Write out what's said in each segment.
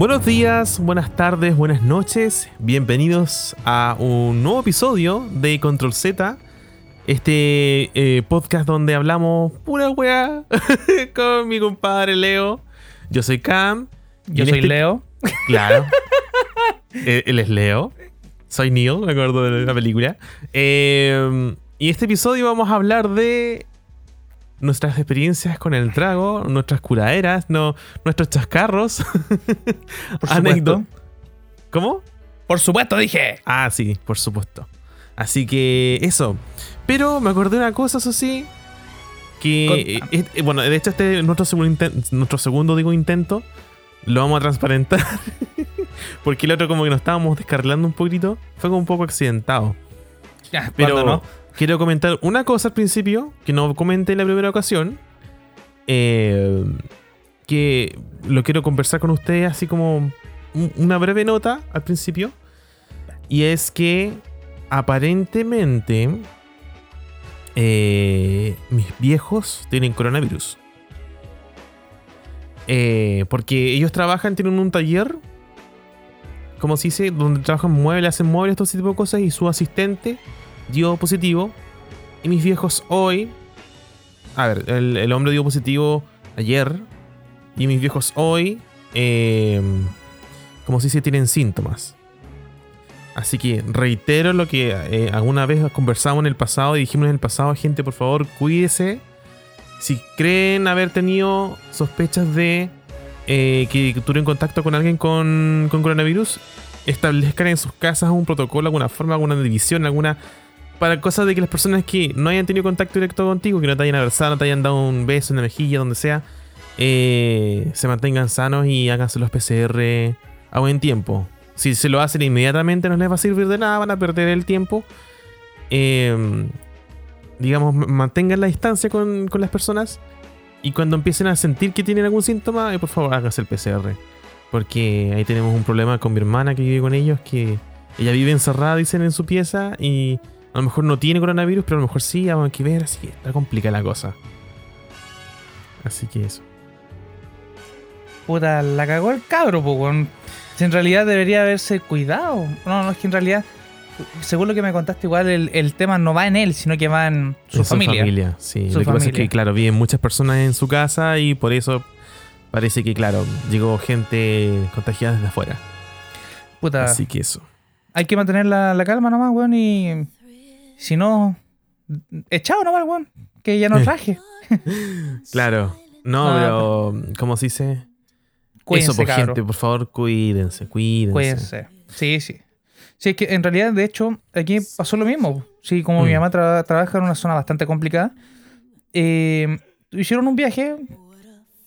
Buenos días, buenas tardes, buenas noches. Bienvenidos a un nuevo episodio de Control Z. Este eh, podcast donde hablamos pura weá con mi compadre Leo. Yo soy Cam. Yo soy este- Leo. Claro. Eh, Él es Leo. Soy Neil, me acuerdo de la película. Eh, y este episodio vamos a hablar de nuestras experiencias con el trago, nuestras curaderas, no, nuestros chascarros. Por supuesto. ¿Cómo? Por supuesto, dije. Ah, sí, por supuesto. Así que eso. Pero me acordé de una cosa, eso sí. Que, eh, eh, bueno, de hecho este es nuestro segundo, inten- nuestro segundo digo, intento. Lo vamos a transparentar. Porque el otro como que nos estábamos descarrilando un poquito. Fue como un poco accidentado. Ya, Pero. Quiero comentar una cosa al principio. Que no comenté en la primera ocasión. eh, que lo quiero conversar con ustedes así como un- una breve nota al principio. Y es que aparentemente eh, mis viejos tienen coronavirus. Eh, porque ellos trabajan, tienen un taller, como se dice, donde trabajan muebles, hacen muebles, todo ese tipo de cosas. Y su asistente dio positivo. Y mis viejos hoy. A ver, el, el hombre dio positivo ayer. Y mis viejos hoy. eh, como se dice, tienen síntomas. Así que reitero lo que eh, alguna vez conversamos en el pasado y dijimos en el pasado, gente, por favor, cuídese. Si creen haber tenido sospechas de eh, que tuvieron contacto con alguien con, con coronavirus, establezcan en sus casas un protocolo, alguna forma, alguna división, alguna... Para cosas de que las personas que no hayan tenido contacto directo contigo, que no te hayan abrazado, no te hayan dado un beso en la mejilla, donde sea, eh, se mantengan sanos y háganse los PCR a buen tiempo. Si se lo hacen inmediatamente no les va a servir de nada, van a perder el tiempo. Eh, digamos, mantengan la distancia con, con las personas. Y cuando empiecen a sentir que tienen algún síntoma, eh, por favor háganse el PCR. Porque ahí tenemos un problema con mi hermana que vive con ellos, que ella vive encerrada, dicen, en su pieza y a lo mejor no tiene coronavirus, pero a lo mejor sí, vamos que ver, así que está complicada la cosa. Así que eso. Puta, la cagó el cabro, weón. Si en realidad debería haberse cuidado. No, no, es que en realidad, según lo que me contaste, igual el, el tema no va en él, sino que va en su En familia. sí. Su Lo que pasa es familia. que, claro, viven muchas personas en su casa y por eso parece que, claro, llegó gente contagiada desde afuera. Puta, Así que eso. hay que mantener la, la calma nomás, weón, y si no, echado nomás, weón, que ya no raje. Claro. No, Ah, pero, ¿cómo se dice? Cuídense, eso, por cabro. gente, por favor, cuídense, cuídense. Cuídense. Sí, sí. Sí, es que en realidad, de hecho, aquí pasó lo mismo. Sí, como mi Mm. mamá tra- trabaja en una zona bastante complicada, eh, hicieron un viaje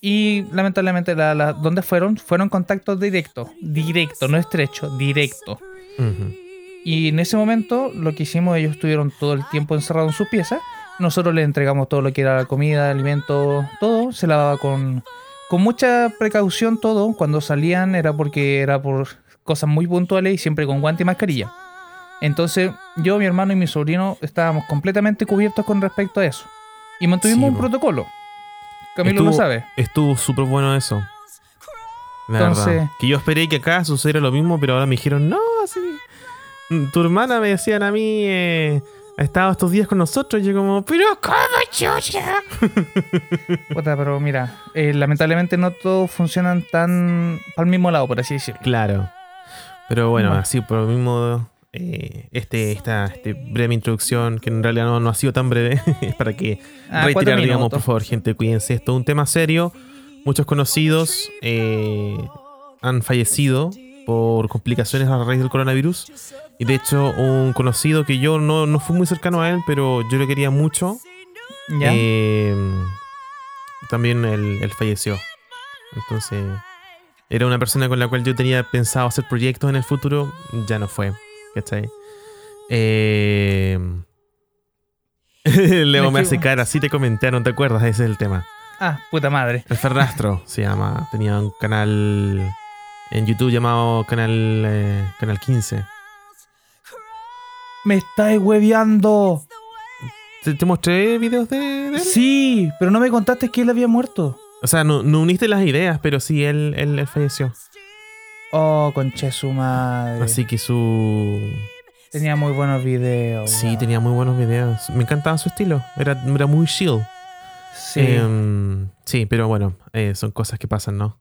y lamentablemente la, la- donde fueron, fueron contactos directos. Directo, no estrecho, directo. Ujú. Y en ese momento, lo que hicimos, ellos estuvieron todo el tiempo encerrados en sus piezas. Nosotros les entregamos todo lo que era la comida, alimento, todo. Se lavaba con, con mucha precaución todo. Cuando salían era porque era por cosas muy puntuales y siempre con guante y mascarilla. Entonces, yo, mi hermano y mi sobrino estábamos completamente cubiertos con respecto a eso. Y mantuvimos Sí, un protocolo. Camilo lo Estuvo- sabe. Estuvo súper bueno eso. La Entonces- verdad. Que yo esperé que acá sucediera lo mismo, pero ahora me dijeron, no, así. Tu hermana me decían a mí, eh, ha estado estos días con nosotros. Y yo como, pero ¿cómo chucha? Puta, pero mira, eh, lamentablemente no todos funcionan tan al mismo lado, por así decirlo. Claro. Pero bueno, así por lo mismo, eh, este, esta este breve introducción, que en realidad no, no ha sido tan breve, es para que Ah, reiterar, digamos, por favor, gente, cuídense. Esto es un tema serio. Muchos conocidos eh, han fallecido por complicaciones a raíz del coronavirus. Y de hecho, un conocido que yo no, no fui muy cercano a él, pero yo le quería mucho, ¿Ya? eh, también él, él falleció. Entonces, era una persona con la cual yo tenía pensado hacer proyectos en el futuro, ya no fue. ¿Cachai? Eh, Leo me hace cara, sí te comenté, no te acuerdas, ese es el tema. Ah, puta madre. El Fernastro se llama, tenía un canal en YouTube llamado Canal, eh, canal 15. ¡Me estáis hueveando! ¿Te, te mostré videos de, de él? Sí, pero no me contaste que él había muerto. O sea, no, no uniste las ideas, pero sí, él, él, él falleció. Oh, conche su madre. Así que su. Tenía muy buenos videos. Sí, tenía muy buenos videos. Me encantaba su estilo. Era, era muy chill. Sí. Em, sí, pero bueno, eh, son cosas que pasan, ¿no?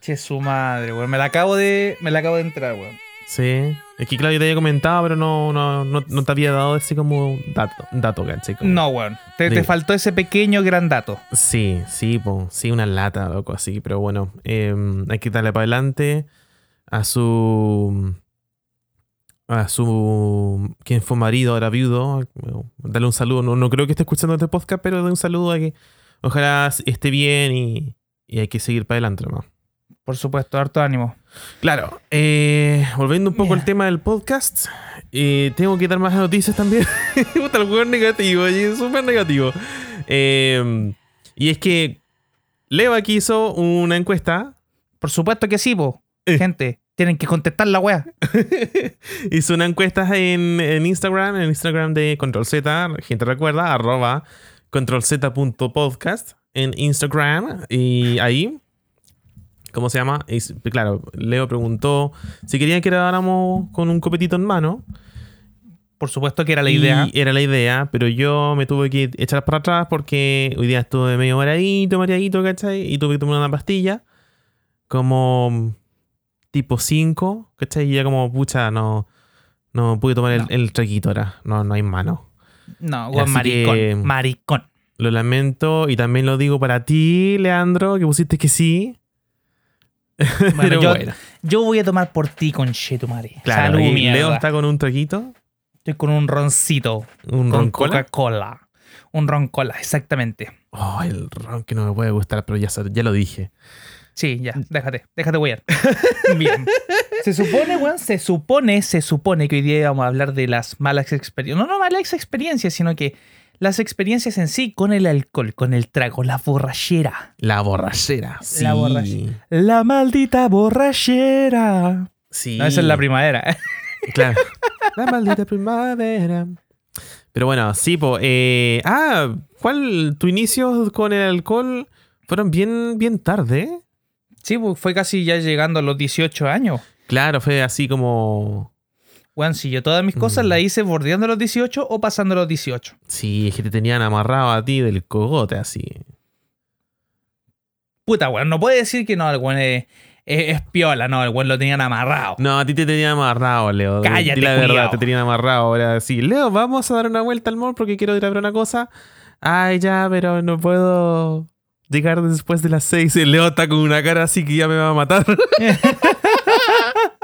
Che su madre, weón. Me la acabo de. Me la acabo de entrar, weón. Sí. Es que claro, yo te había comentado, pero no, no, no, no te había dado ese como dato, dato ¿cachai? Como- No, weón. Te, te faltó ese pequeño gran dato. Sí, sí, po, sí, una lata, loco, así. Pero bueno, em, hay que darle para adelante a su. A su. Quien fue marido, ahora viudo. Dale un saludo. No, no creo que esté escuchando este podcast, pero dale un saludo a que ojalá esté bien y, y hay que seguir para adelante, nomás. Por supuesto, harto ánimo. Claro, eh, volviendo un poco al tema del podcast, eh, tengo que dar más noticias también. Puta, el juego negativo, oye, súper negativo. Eh, y es que Leo aquí hizo una encuesta. Por supuesto que sí, po. Eh. Gente, tienen que contestar la weá. hizo una encuesta en, en Instagram, en Instagram de Control Z, gente recuerda, arroba controlz.podcast en Instagram. Y ahí, ¿cómo se llama? Y, claro, Leo preguntó si querían que grabáramos con un copetito en mano. Por supuesto que era la idea. Y era la idea, pero yo me tuve que echar para atrás porque hoy día estuve medio mareadito, mareadito, ¿cachai? Y tuve que tomar una pastilla como tipo 5, ¿cachai? Y ya como, pucha, no, no pude tomar el, No. el traguito ahora. No, no hay mano. No, Así maricón. que- Maricón. Lo lamento y también lo digo para ti, Leandro, que pusiste que sí. Bueno, Pero yo, bueno, yo voy a tomar por ti, conchetumare. claro, Salud, y. Leo está con un traguito, Estoy con un roncito. un ron cola. Coca-Cola. Un ron cola, exactamente. Oh, el ron que no me puede gustar, pero ya, ya lo dije. Sí, ya, déjate, déjate wear. Bien. Se supone, weón, se supone, se supone que hoy día vamos a hablar de las malas experiencias. No, no malas experiencias, sino que las experiencias en sí con el alcohol, con el trago, la borrachera. La borrachera. Sí. La borrachera. La maldita borrachera. Sí. No, esa es la primavera. Claro. la maldita primavera. Pero bueno, sí, po. eh, ah, ¿cuál? Tu inicio con el alcohol fueron bien, bien tarde. ¿eh? Sí, pues fue casi ya llegando a los 18 años. Claro, fue así como. Weón, si yo todas mis cosas Mm. las hice bordeando los 18 o pasando los 18. Sí, es que te tenían amarrado a ti del cogote, así. Puta, weón, no puede decir que no, el weón es, es- es piola, no, el weón lo tenían amarrado. No, a ti te tenían amarrado, Leo. Cállate, la verdad, te tenían amarrado. Ahora sí, Leo, vamos a dar una vuelta al mall porque quiero ir a ver una cosa. Ay, ya, pero no puedo llegar después de las seis. El Leo está con una cara así que ya me va a matar.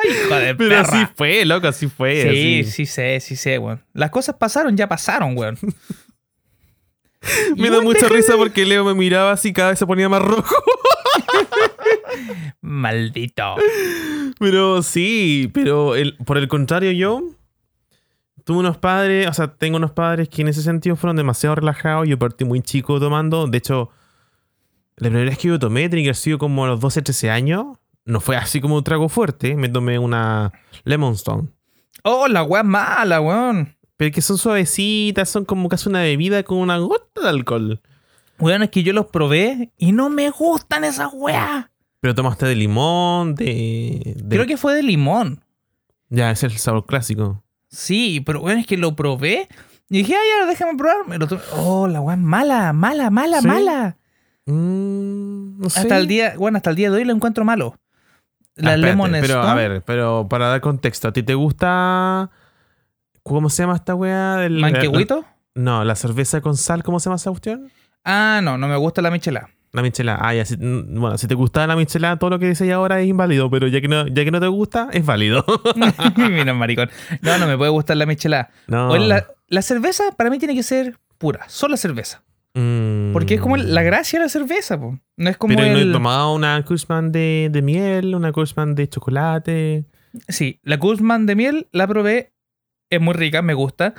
Hijo de Pero perra. así fue, loco, así fue. Sí, así. sí sé, sí sé, weón. Las cosas pasaron, ya pasaron, weón. Me da mucha risa de- porque Leo me miraba así cada vez se ponía más rojo. Maldito. Pero sí, pero el- por el contrario yo tuve unos padres, o sea, tengo unos padres que en ese sentido fueron demasiado relajados. Yo partí muy chico tomando. De hecho, la primera vez que yo tomé tenía que haber sido como a los 12, 13 años. No fue así como un trago fuerte. Me tomé una Lemon Stone. Oh, la weá mala, weón. Pero que son suavecitas, son como casi una bebida con una gota de alcohol. Weón, es que yo los probé y no me gustan esas weas. Pero tomaste de limón, de... de- Creo que fue de limón. Ya, ese es el sabor clásico. Sí, pero weón, es que lo probé y dije, ay, ya, déjame probar. Me lo tomé. Oh, la weá es mala, mala, mala, ¿Sí? mala. Mm, no sé. Hasta el día, bueno, hasta el día de hoy lo encuentro malo. La Ah, espérate, Lemon Pero a ver, pero para dar contexto, ¿a ti te gusta. ¿Cómo se llama esta weá? Del- ¿Manquehuito? la- no, la cerveza con sal, ¿cómo se llama esa cuestión? Ah, no, no me gusta la michelada. La michelada. Ah, ya, si- mm, bueno, si te gusta la michelada, todo lo que dices ahora es inválido, pero ya que no, ya que no te gusta, es válido. Mira, maricón. No, no me puede gustar la michelada. no. La cerveza para mí tiene que ser pura, solo cerveza. Mm. Porque es como la gracia de la cerveza, po. No es como Pero no he el... tomado una Kushman de, de miel, una Kushman de chocolate. Sí, la Guzmán de miel la probé, es muy rica, me gusta.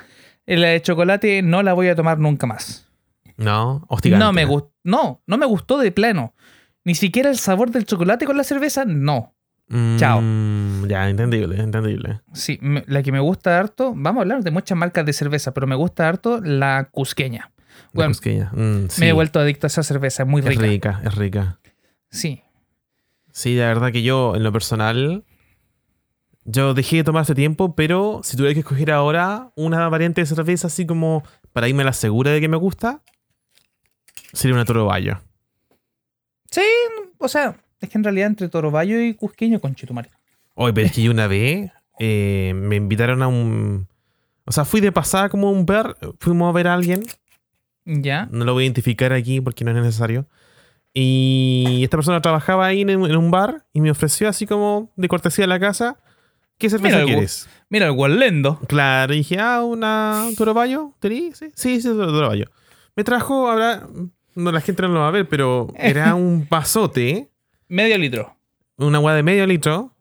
La de chocolate no la voy a tomar nunca más. No, hostigante. No me gustó, no, no me gustó de plano. Ni siquiera el sabor del chocolate con la cerveza, no. Chao. Mm, Ya, entendible, entendible. Sí, me- la que me gusta harto, vamos a hablar de muchas marcas de cerveza, pero me gusta harto la cusqueña. Bueno. Mm, sí. Me he vuelto adicto a esa cerveza, es muy Es rica. rica, es rica. Sí. Sí, la verdad que yo, en lo personal, Yo dejé de tomar hace tiempo, pero si tuviera que escoger ahora una variante de cerveza así como para irme a la segura de que me gusta, sería una Toro Bayo. Sí, o sea, es que en realidad entre Torobayo y Cusqueño, con Chitumare. Oye, pero es que yo una vez eh, me invitaron a un. O sea, fui de pasada como un bar, fuimos a ver a alguien, Ya. no lo voy a identificar aquí porque no es necesario. Y esta persona trabajaba ahí en, en un bar y me ofreció así como de cortesía a la casa, ¿qué cerveza Mira, el quieres? Mira, el Gualendo. Claro, y dije, ah, una Toro Bayo, ¿tení? Sí, sí, sí, Toro Bayo. Me trajo, ahora, no, la gente no lo va a ver, pero era un pasote, Medio litro. una agua de medio litro,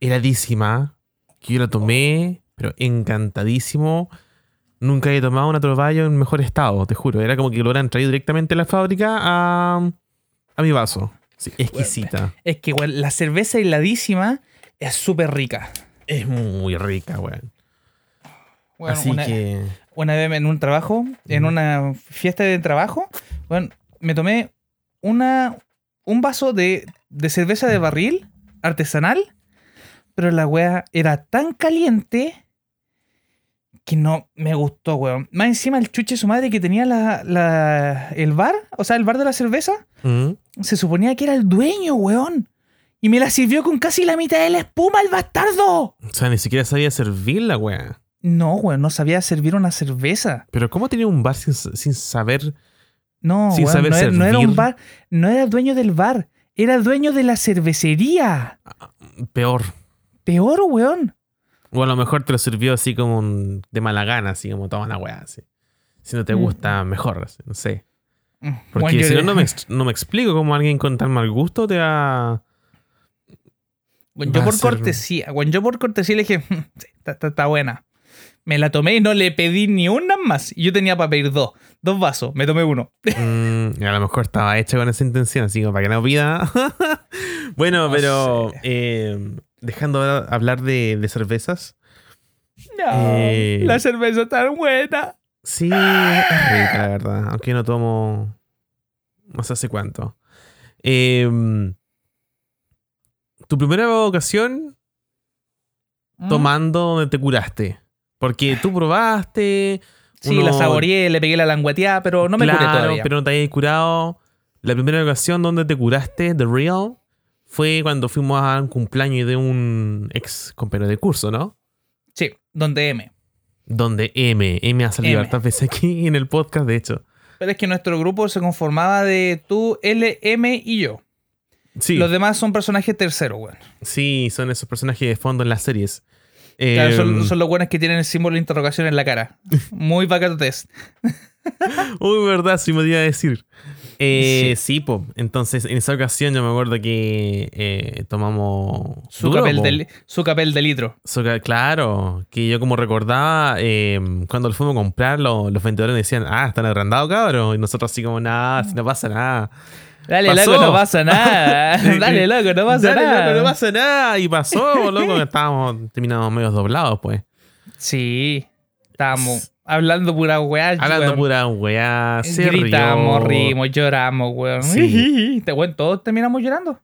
heladísima, que yo la tomé, pero encantadísimo. Nunca he tomado una Toro Bayo en mejor estado, te juro. Era como que lo hubieran traído directamente a la fábrica a, a mi vaso. Sí, exquisita. Es que, la cerveza heladísima es súper rica. Es muy rica, weón. Weón, Así una, que... una vez en un trabajo, en una fiesta de trabajo, bueno, me tomé una, un vaso de, de cerveza de barril artesanal, pero la wea era tan caliente que no me gustó, weón. Más encima el chuche de su madre que tenía la, la- el bar, o sea, el bar de la cerveza, ¿Mm? se suponía que era el dueño, weón. Y me la sirvió con casi la mitad de la espuma, el bastardo. O sea, ni siquiera sabía servirla, weón. No, weón, no sabía servir una cerveza. Pero ¿cómo tenía un bar sin, sin saber? No, Sin weón, saber no, era, no era un servir. bar, no era el dueño del bar, era el dueño de la cervecería. Peor. Peor, weón. O a lo mejor te lo sirvió así como un- de mala gana, así como toma la weá, así. Si no te Mm. gusta, mejor, así, no sé. Porque Weón, yo si no, no me, no me explico cómo alguien con tan mal gusto te va... va yo por ser- cortesía, weón, yo por cortesía le dije, "Mm, está, está- está buena. Me la tomé y no le pedí ni una más. Yo tenía para pedir dos, dos vasos, me tomé uno. Mm, a lo mejor estaba hecha con esa intención, así como para que no pida. bueno, No pero eh, dejando de hablar de, de cervezas. No, Eh. la cerveza está buena. Sí, es rica, la verdad. Aunque no tomo. No sé hace cuánto. Em, tu primera ocasión Mm. tomando donde te curaste. Porque tú probaste. Sí, uno- la saboreé, le pegué la langueteada, pero no me curé Claro, todavía. pero no te habías curado. La primera ocasión donde te curaste, The Real, fue cuando fuimos a un cumpleaños de un ex compañero de curso, ¿no? Sí, donde M. Donde M, M ha salido hartas veces aquí en el podcast, de hecho. Pero es que nuestro grupo se conformaba de tú, L, M y yo. Sí, Los demás son personajes terceros, weón. sí, son esos personajes de fondo en las series. Claro, son, Em, son los buenos que tienen el símbolo de interrogación en la cara. Muy bacano test. Uy, verdad, sí me iba a decir. Eh, sí, po. Entonces, en esa ocasión yo me acuerdo que eh, tomamos... Su, duro, capel po. de, su capel de litro. Claro, que yo como recordaba, eh, cuando lo fuimos a comprar, lo- los vendedores decían, ah, están agrandados, cabrón. Y nosotros así como, nada, si no pasa nada. Dale, Pasó. loco, no pasa nada. Dale, loco, no pasa Dale, nada. loco, no pasa nada. Y pasó, loco, estábamos terminamos medio doblados, pues. Sí, estábamos hablando pura weá. Hablando weón. pura weá, se Gritamos, rió. rimos, lloramos, weón. Sí. Te weón, todos terminamos llorando.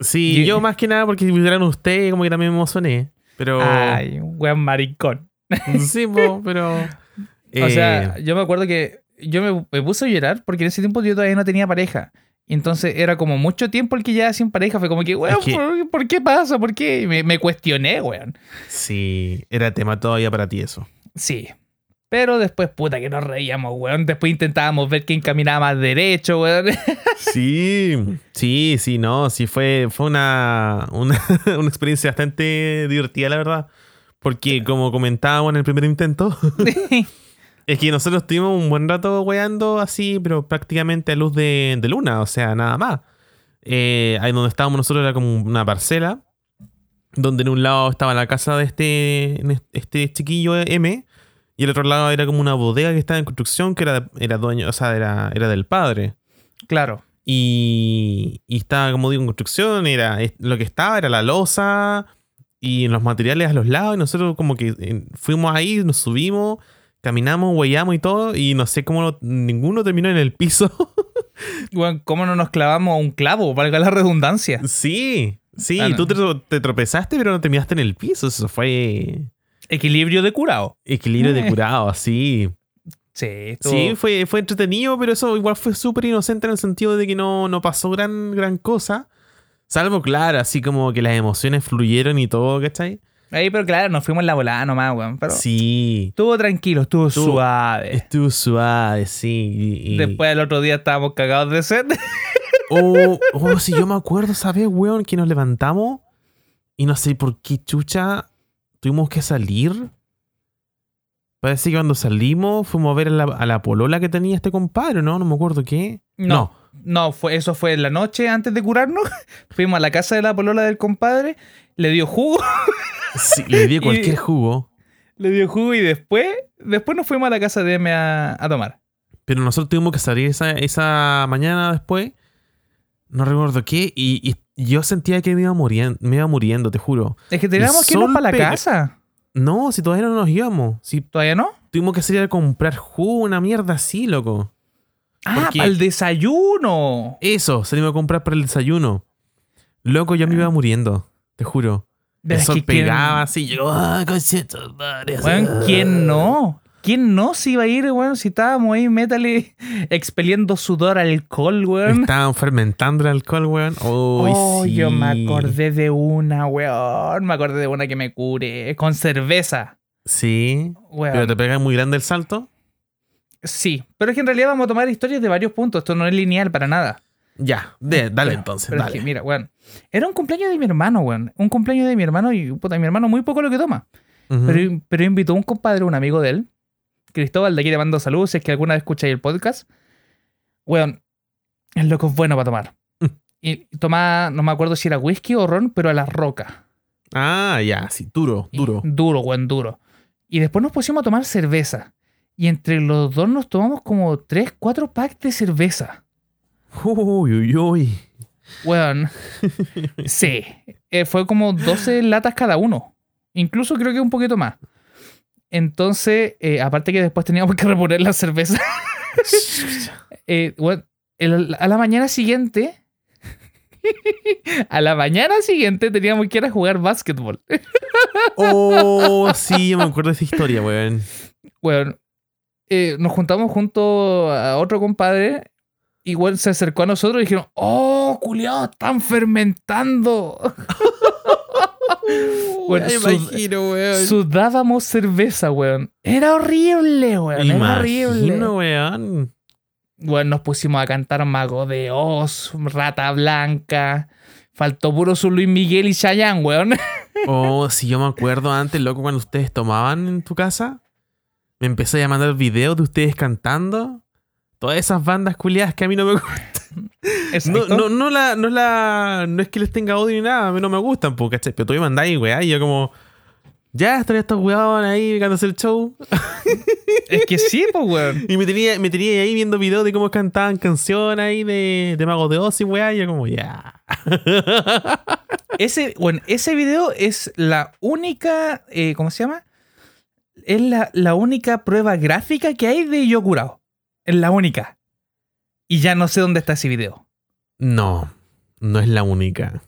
Sí, Y- yo más que nada porque si vieran ustedes, como que también me emocioné. Pero. Ay, weón maricón. Sí, po, pero. O eh, sea, yo me acuerdo que yo me, me puse a llorar porque en ese tiempo yo todavía no tenía pareja. Entonces era como mucho tiempo el que ya sin pareja. Fue como que, weón, Es que- ¿por, por qué pasa? ¿Por qué? Me, me cuestioné, weón. sí, era tema todavía para ti eso. Sí. Pero después, puta, que nos reíamos, weón. Después intentábamos ver quién caminaba más derecho, weón. Sí, sí, sí, no, sí fue, fue una, una, una experiencia bastante divertida, la verdad. Porque como comentábamos en el primer intento, es que nosotros estuvimos un buen rato weando así, pero prácticamente a luz de, de luna, o sea, nada más. Eh, ahí donde estábamos nosotros era como una parcela, donde en un lado estaba la casa de este, este chiquillo M, y el otro lado era como una bodega que estaba en construcción, que era, era dueño, o sea, era, era del padre. claro. Y, y estaba, como digo, en construcción, era, lo que estaba era la losa y los materiales a los lados, y nosotros como que eh, fuimos ahí, nos subimos, caminamos, huellamos y todo, y no sé cómo no- ninguno terminó en el piso. Weón, ¿cómo no nos clavamos a un clavo? Valga la redundancia. sí, Sí, Ah, no. tú te, te tropezaste, pero no te miraste en el piso. Eso fue Equilibrio de curado. equilibrio de Eh. curado, así. Sí, estuvo- Sí, fue, fue entretenido, pero eso igual fue súper inocente en el sentido de que no, no pasó gran, gran cosa. Salvo, claro, así como que las emociones fluyeron y todo, ¿cachai? Ahí, pero claro, nos fuimos en la volada nomás, weón. Pero Sí. estuvo tranquilo, estuvo, Estuvo- suave. Estuvo suave, sí. y- y- Después el otro día estábamos cagados de sed. Oh, oh, si yo me acuerdo, ¿sabes, weón? Que nos levantamos y no sé por qué chucha tuvimos que salir. Parece que cuando salimos fuimos a ver a la, a la polola que tenía este compadre, ¿no? No me acuerdo qué. No, no, fue, eso fue en la noche antes de curarnos. Fuimos a la casa de la polola del compadre, le dio jugo, Sí, le di Y- cualquier jugo. le dio jugo y después, después nos fuimos a la casa de M a, a tomar. Pero nosotros tuvimos que salir esa, esa mañana después. No recuerdo qué. Y, y yo sentía que me iba, muriendo, me iba muriendo, te juro. Es que teníamos que irnos para la casa. No, si todavía no nos íbamos. Si ¿Todavía no? tuvimos que salir a comprar jugo, una mierda así, loco. Ah, para el desayuno. Eso, salimos a comprar para el desayuno. Loco, yo me iba muriendo, te juro. El sol quién- pegaba así, yo, ah, conchetos, madre, ah". ¿quién no? ¿Quién no se iba a ir, weón? Si estábamos ahí, métale, expeliendo sudor, alcohol, weón. Estaban fermentando el alcohol, weón. Oh, sí. yo me acordé de una, weón. Me acordé de una que me cure. Con cerveza. Sí, Weón. pero te pega muy grande el salto. Sí, pero es que en realidad vamos a tomar historias de varios puntos. Esto no es lineal para nada. Ya, de- dale entonces, es dale. que, mira, weón. Era un cumpleaños de mi hermano, weón. Un cumpleaños de mi hermano y puta, mi hermano muy poco lo que toma. Pero, pero invitó a un compadre, un amigo de él, Cristóbal, de aquí le mando saludos, si es que alguna vez escucháis el podcast. Weón, el loco es bueno para tomar. Mm. Y tomaba, no me acuerdo si era whisky o ron, pero a la roca. Ah, ya, sí, duro, Y- duro. Duro, weón, duro. Y después nos pusimos a tomar cerveza. Y entre los dos nos tomamos como 3, 4 packs de cerveza. Uy, uy, uy. Weón. Sí. Eh, fue como 12 latas cada uno. Incluso creo que un poquito más. Entonces, eh, aparte que después teníamos que reponer la cerveza. eh, el- a la mañana siguiente. a la mañana siguiente teníamos que ir a jugar básquetbol. Oh, sí, me acuerdo de esa historia, weón. Weón. eh, nos juntamos junto a otro compadre. Igual se acercó a nosotros y dijeron: ¡Oh, culiao, están fermentando! Bueno, Me sud- imagino, weón. Sudábamos cerveza, weón. Era horrible, weón. Era horrible. Imagino, weón. Bueno, nos pusimos a cantar Mago de Oz, Rata Blanca. Faltó puro su Luis Miguel y Chayanne, weón. Oh, si yo me acuerdo antes, loco, cuando ustedes tomaban en tu casa, me empecé a mandar videos de ustedes cantando. Todas esas bandas culiadas que a mí no me gustan. No, no, no, la, no, la, no es que les tenga odio ni nada, a mí no me gustan, porque, ¿cachai? Pero tú me mandáis, weá, y yo como... Ya, están estos weón ahí ganándose el show. Es que sí, pues, weón. Y me tenía, me tenía ahí viendo videos de cómo cantaban canciones ahí de, de Mago de Oz y weá, y yo como, ya. Ese, bueno, ese video es la única, eh, ¿cómo se llama? Es la, la única prueba gráfica que hay de yo curado. Es la única. Y ya no sé dónde está ese video. No, no es la única.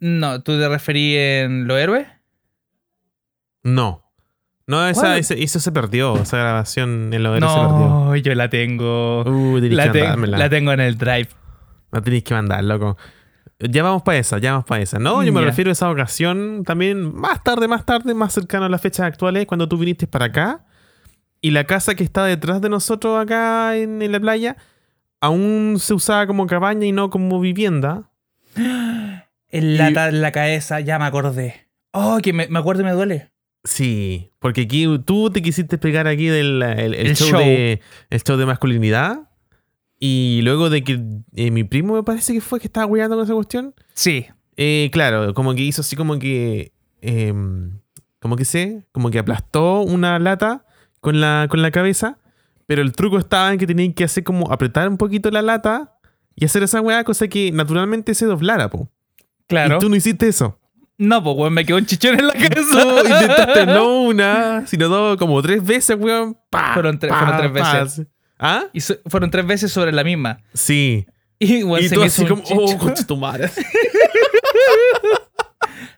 No, ¿tú te referí en Los Héroes? No. No, esa, ese- eso se perdió. Esa grabación en lo de se perdió. No, yo la tengo. Uh, La, que la tengo en el drive. La tenéis que mandar, loco. Ya vamos para esa, ya vamos para esa. No, yo me refiero a esa ocasión también más tarde, más tarde, más cercano a las fechas actuales, cuando tú viniste para acá y la casa que está detrás de nosotros acá en, en la playa aún se usaba como cabaña y no como vivienda. En Y- la, la cabeza, ya me acordé. Oh, que me, me acuerdo y me duele. Sí, porque aquí tú te quisiste pegar aquí del el, el El show, show. De, el show de masculinidad. Y luego de que eh, mi primo me parece que fue que estaba cuidando con esa cuestión. Sí. eh, claro, como que hizo así como que. em, como que sé, como que aplastó una lata con la, con la cabeza. Pero el truco estaba en que tenían que hacer como apretar un poquito la lata y hacer esa weá, cosa que naturalmente se doblara, po. Claro. Y tú no hiciste eso. No, pues, weón, me quedó un chichón en la Tú cabeza. intentaste no una, sino dos, como tres veces, weón. Pa, Fueron tre- pa, fueron tres pa. veces. ¿Ah? Y so- fueron tres veces sobre la misma. Sí. Y, weón, y se tú me así hizo un como, oh, tu madre.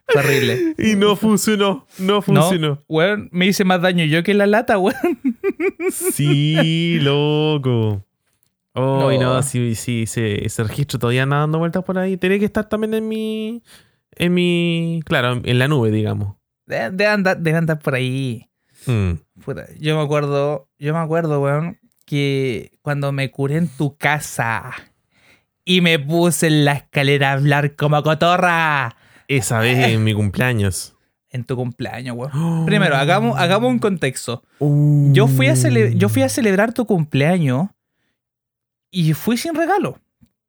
Terrible. Y no funcionó, no funcionó. No, weón, me hice más daño yo que la lata, weón. Sí, loco. Oh, y no, No. sí, sí, ese, ese registro todavía anda dando vueltas por ahí. Tiene que estar también en mi. En mi. Claro, en la nube, digamos. Debe de andar, debe andar por ahí. Mm. Puta, yo me acuerdo, yo me acuerdo, weón, que cuando me curé en tu casa y me puse en la escalera a hablar como cotorra Esa vez en mi cumpleaños. en tu cumpleaños, weón. Primero, hagamos, hagamos un contexto. Uh. Yo fui, a yo fui a celebrar tu cumpleaños y fui sin regalo.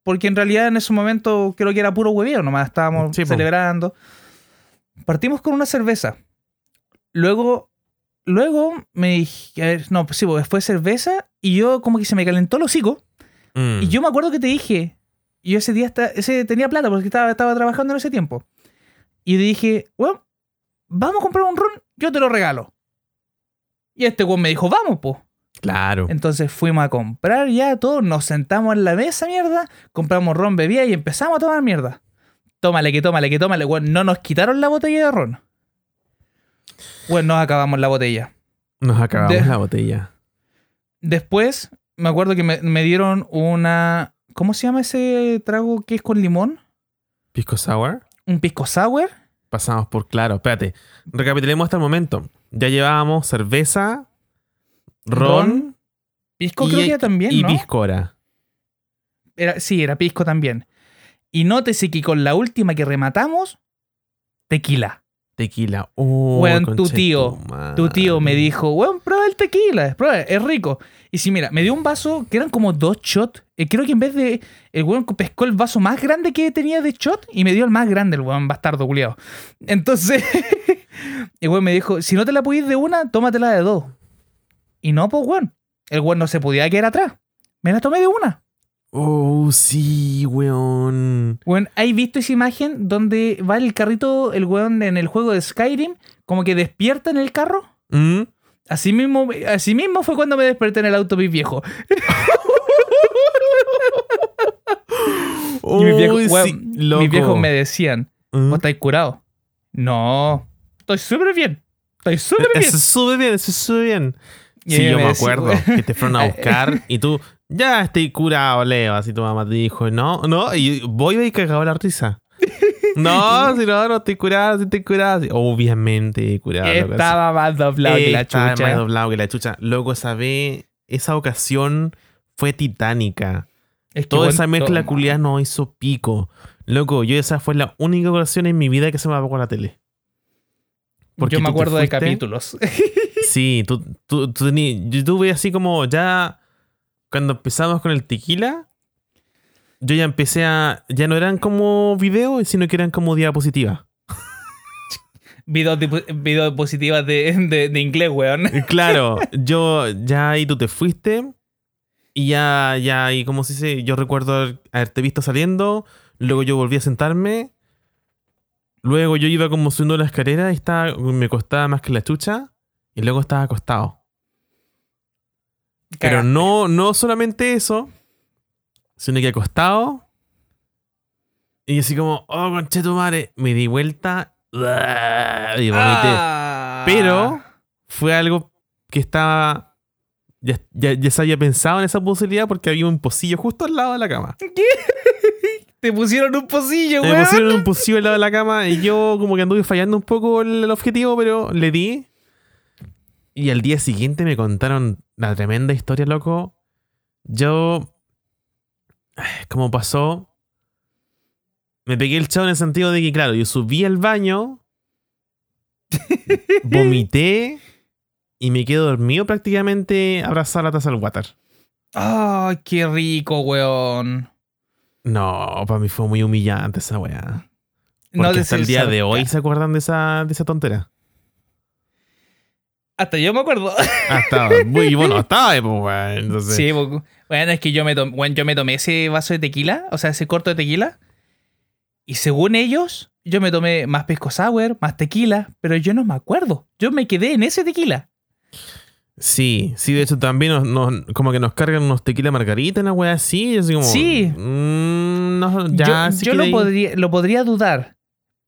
Porque en realidad en ese momento creo que era puro hueveo, nomás estábamos celebrando. Partimos con una cerveza. Luego, luego me dije, a ver, no, pues sí, pues fue cerveza y yo como que se me calentó el hocico. Mm. Y yo me acuerdo que te dije, yo ese día ese, tenía plata porque estaba, estaba trabajando en ese tiempo. Y dije, bueno, vamos a comprar un ron, yo te lo regalo. Y este weón me dijo, vamos, po. Claro. Entonces fuimos a comprar ya todo, nos sentamos en la mesa, mierda, compramos ron, bebida y empezamos a tomar mierda. Tómale, que tómale, que tómale, weón. No nos quitaron la botella de ron. Bueno, nos acabamos la botella. Nos acabamos De- la botella. Después, me acuerdo que me, me dieron una. ¿Cómo se llama ese trago que es con limón? Pisco Sour. Un pisco sour. Pasamos por claro. Espérate. Recapitulemos hasta el momento. Ya llevábamos cerveza, ron, Pisco y, creo que era también, y ¿no? piscora. Era, sí, era pisco también. Y nótese que con la última que rematamos, tequila. Tequila. Oh, Weón, tu tío. Tu tío me dijo, weón, prueba el tequila, prueba, es rico. Y si mira, me dio un vaso que eran como dos shots. Eh, creo que en vez de. El weón pescó el vaso más grande que tenía de shot y me dio el más grande, el weón bastardo culiado. Entonces, el weón me dijo: si no te la pudiste de una, tómatela de dos. Y no, pues weón. El weón no se podía quedar atrás. Me la tomé de una. Oh, sí, weón. Weón, ¿hay visto esa imagen donde va el carrito, el weón en el juego de Skyrim, como que despierta en el carro? ¿Mm? Así mismo, así mismo fue cuando me desperté en el auto mi viejo. Y mis viejos, Uy, weón, sí, mis viejos me decían, ¿Mm? ¿vos estáis curado? No, estoy súper bien. Estoy súper bien. Eso sube bien, eso sube bien. Y Sí, yo me acuerdo que te fueron a buscar y tú, ya estoy curado, Leo. Así tu mamá te dijo, no, no, y voy y cagado la risa. No, si no, no estoy curado, si estoy curado. Sí, obviamente curado. Estaba más doblado que la Estaba chucha. más doblado que la chucha. Loco, esa vez, esa ocasión fue titánica. Es que, Toda weón, esa mezcla culiada nos hizo pico. Loco, yo esa fue la única ocasión en mi vida que se me apagó la tele. Porque Yo me tú acuerdo de capítulos. Sí, tú, tú, tú tení- yo tuve así como ya cuando empezamos con el tequila, yo ya empecé a, ya no eran como videos, sino que eran como diapositivas. Videos videopositivas de, de, de inglés, weón. Y Claro, yo ya ahí tú te fuiste y ya, ya ahí como se dice, yo recuerdo haberte visto saliendo, luego yo volví a sentarme, luego yo iba como subiendo la escalera y estaba, me costaba más que la chucha y luego estaba acostado. Pero Cagaste. no, no solamente eso, sino que acostado. Y así como, oh, conchetumare, me di vuelta y vomité. Ah. Pero fue algo que estaba. Ya, ya, ya se había pensado en esa posibilidad porque había un pocillo justo al lado de la cama. Te pusieron un pocillo, Me weón. pusieron un pocillo al lado de la cama y yo como que anduve fallando un poco el, el objetivo, pero le di. Y al día siguiente me contaron la tremenda historia, loco. Yo. ¿Cómo pasó? Me pegué el chavo en el sentido de que, claro, yo subí al baño, vomité y me quedé dormido prácticamente abrazado a la taza del water. Ay, qué rico, weón. No, para mí fue muy humillante esa weá. No Porque de hasta el día de hoy se acuerdan de esa, de esa tontera. Hasta yo me acuerdo. Hasta, muy bueno, estaba, pues. Entonces, Sí, bueno, es que yo me, tom- bueno, yo me tomé ese vaso de tequila, o sea, ese corto de tequila. Y según ellos, yo me tomé más pisco sour, más tequila, pero yo no me acuerdo. Yo me quedé en ese tequila. Sí, sí, de hecho también nos, nos- como que nos cargan unos tequila margarita, una wea así. así como, Sí. mm, no, ya, yo sí yo lo, ahí- podría, lo podría dudar,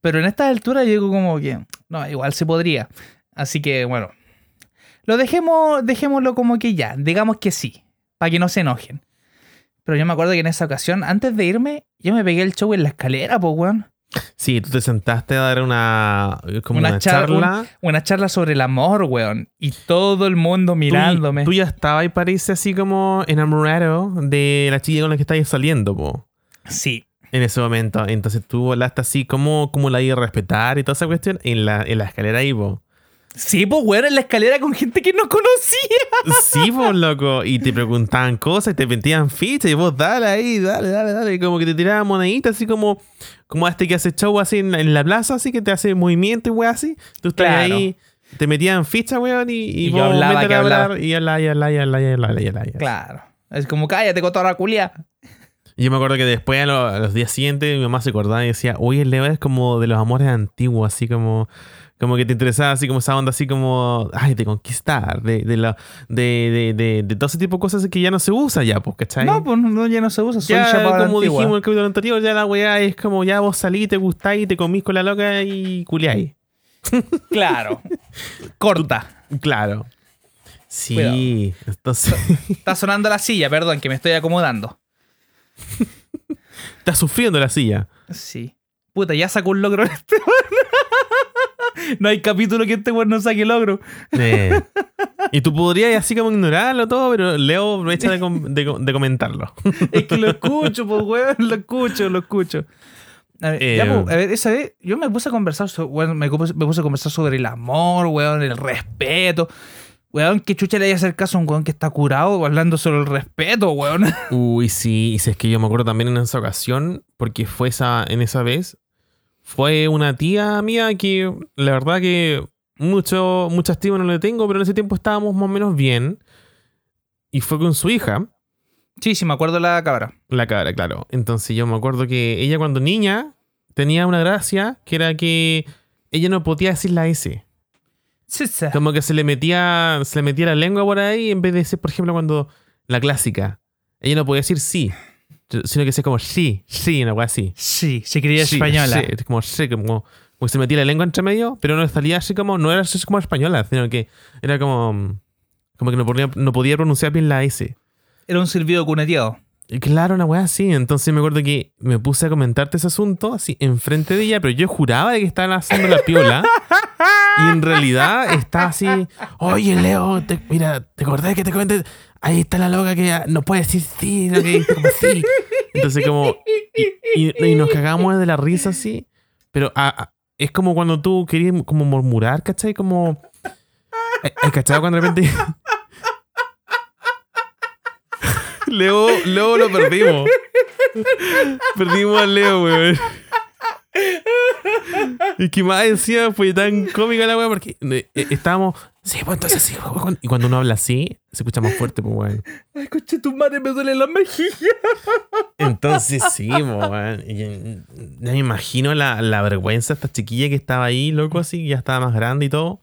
pero en esta altura yo digo como que, no, igual se podría. Así que bueno, lo dejemos, dejémoslo como que ya, digamos que sí, para que no se enojen. Pero yo me acuerdo que en esa ocasión, antes de irme, yo me pegué el show en la escalera, pues, weón. Sí, tú te sentaste a dar una, como Una una, char- charla. Una charla sobre el amor, weón. Y todo el mundo mirándome. Tú, tú ya estabas y parece así como enamorado de la chica con la que estabas saliendo, po. Sí. En ese momento. Entonces tú hablaste así como, como la iba a respetar y toda esa cuestión en la, en la escalera ahí, po. Sí, pues, weón, en la escalera con gente que no conocía. Sí, vos, loco. Y te preguntaban cosas y te vendían fichas y vos dale ahí, dale, dale, dale. Y como que te tiraban moneditas así como, como este que hace show así en la, en la plaza, así que te hace movimiento y weón así. Tú estás Claro. ahí, te metían fichas, weón, y, y, Y vos hablaba, que a hablar hablaba. y habla, y habla, y habla, y habla, y habla, y habla. Claro. Es como, cállate, cotorra culia. Y yo me acuerdo que después a, lo- a los días siguientes mi mamá se acordaba y decía, oye, el Leo es como de los amores antiguos, así como, como que te interesaba así como esa onda así como, ay, de conquistar, de, de, la, de, de, de, de todo ese tipo de cosas que ya no se usa ya, pues, ¿cachai? No, pues no, ya no se usa. Soy ya, como antigua. dijimos en el capítulo anterior, ya la weá es como ya vos salís, te gustáis, te comís con la loca y culiáis. Claro. Corta. Claro. Sí, entonces Está sonando la silla, perdón, que me estoy acomodando. estás sufriendo la silla. Sí. Puta, ya sacó un logro este weón. No hay capítulo que este weón no saque logro. Eh. Y tú podrías así como ignorarlo todo, pero Leo aprovecha de, com- de com- de comentarlo. Es que lo escucho, pues weón, lo escucho, lo escucho. A ver, ya, Eh, pues, a ver, esa vez yo me puse a conversar, so- weón, me, puse, me puse a conversar sobre el amor, weón, el respeto. Weón, que chucha le haya hacer caso a un weón que está curado hablando sobre el respeto, weón. Uy, sí, y si es que yo me acuerdo también en esa ocasión, porque fue esa, en esa vez, fue una tía mía que la verdad que mucho, mucha estima no le tengo, pero en ese tiempo estábamos más o menos bien. Y fue con su hija, Sí, sí, me acuerdo la cabra. la cara, claro. Entonces yo me acuerdo que ella cuando niña tenía una gracia que era que ella no podía decir la S. Sí, sí. Como que se le metía, se le metía la lengua por ahí en vez de decir, por ejemplo, cuando la clásica. Ella no podía decir sí, sino que decía como sí, sí, una cosa así. Sí, se creía Sí, española. sí, como sí, como, como se metía la lengua entre medio, pero no salía así como, no era así como española, sino que era como, como que no podía, no podía pronunciar bien la S. Era un silbido cuneteado. Claro, una weá así. Entonces me acuerdo que me puse a comentarte ese asunto así enfrente de ella, pero yo juraba de que estaban haciendo la piola. y en realidad está así. Oye, Leo, te- mira, ¿te acordás que te comenté? Ahí está la loca que no puede decir sí, lo que dice como sí. Entonces, como. Y, nos cagamos de la risa así. Pero es como cuando tú querías como murmurar, ¿cachai? Como. eh, eh, ¿Cachai? Cuando de repente. Leo, Leo lo perdimos. Perdimos a Leo, weón. Y que más decía fue tan cómica la weá porque eh, estábamos. Sí, pues entonces sí, weón. Y cuando uno habla así, se escucha más fuerte, pues weón. Ay, coche, tu madre me duele la mejilla. Entonces sí, pues, weón. Ya me imagino la, la vergüenza de esta chiquilla que estaba ahí, loco, así, que ya estaba más grande y todo.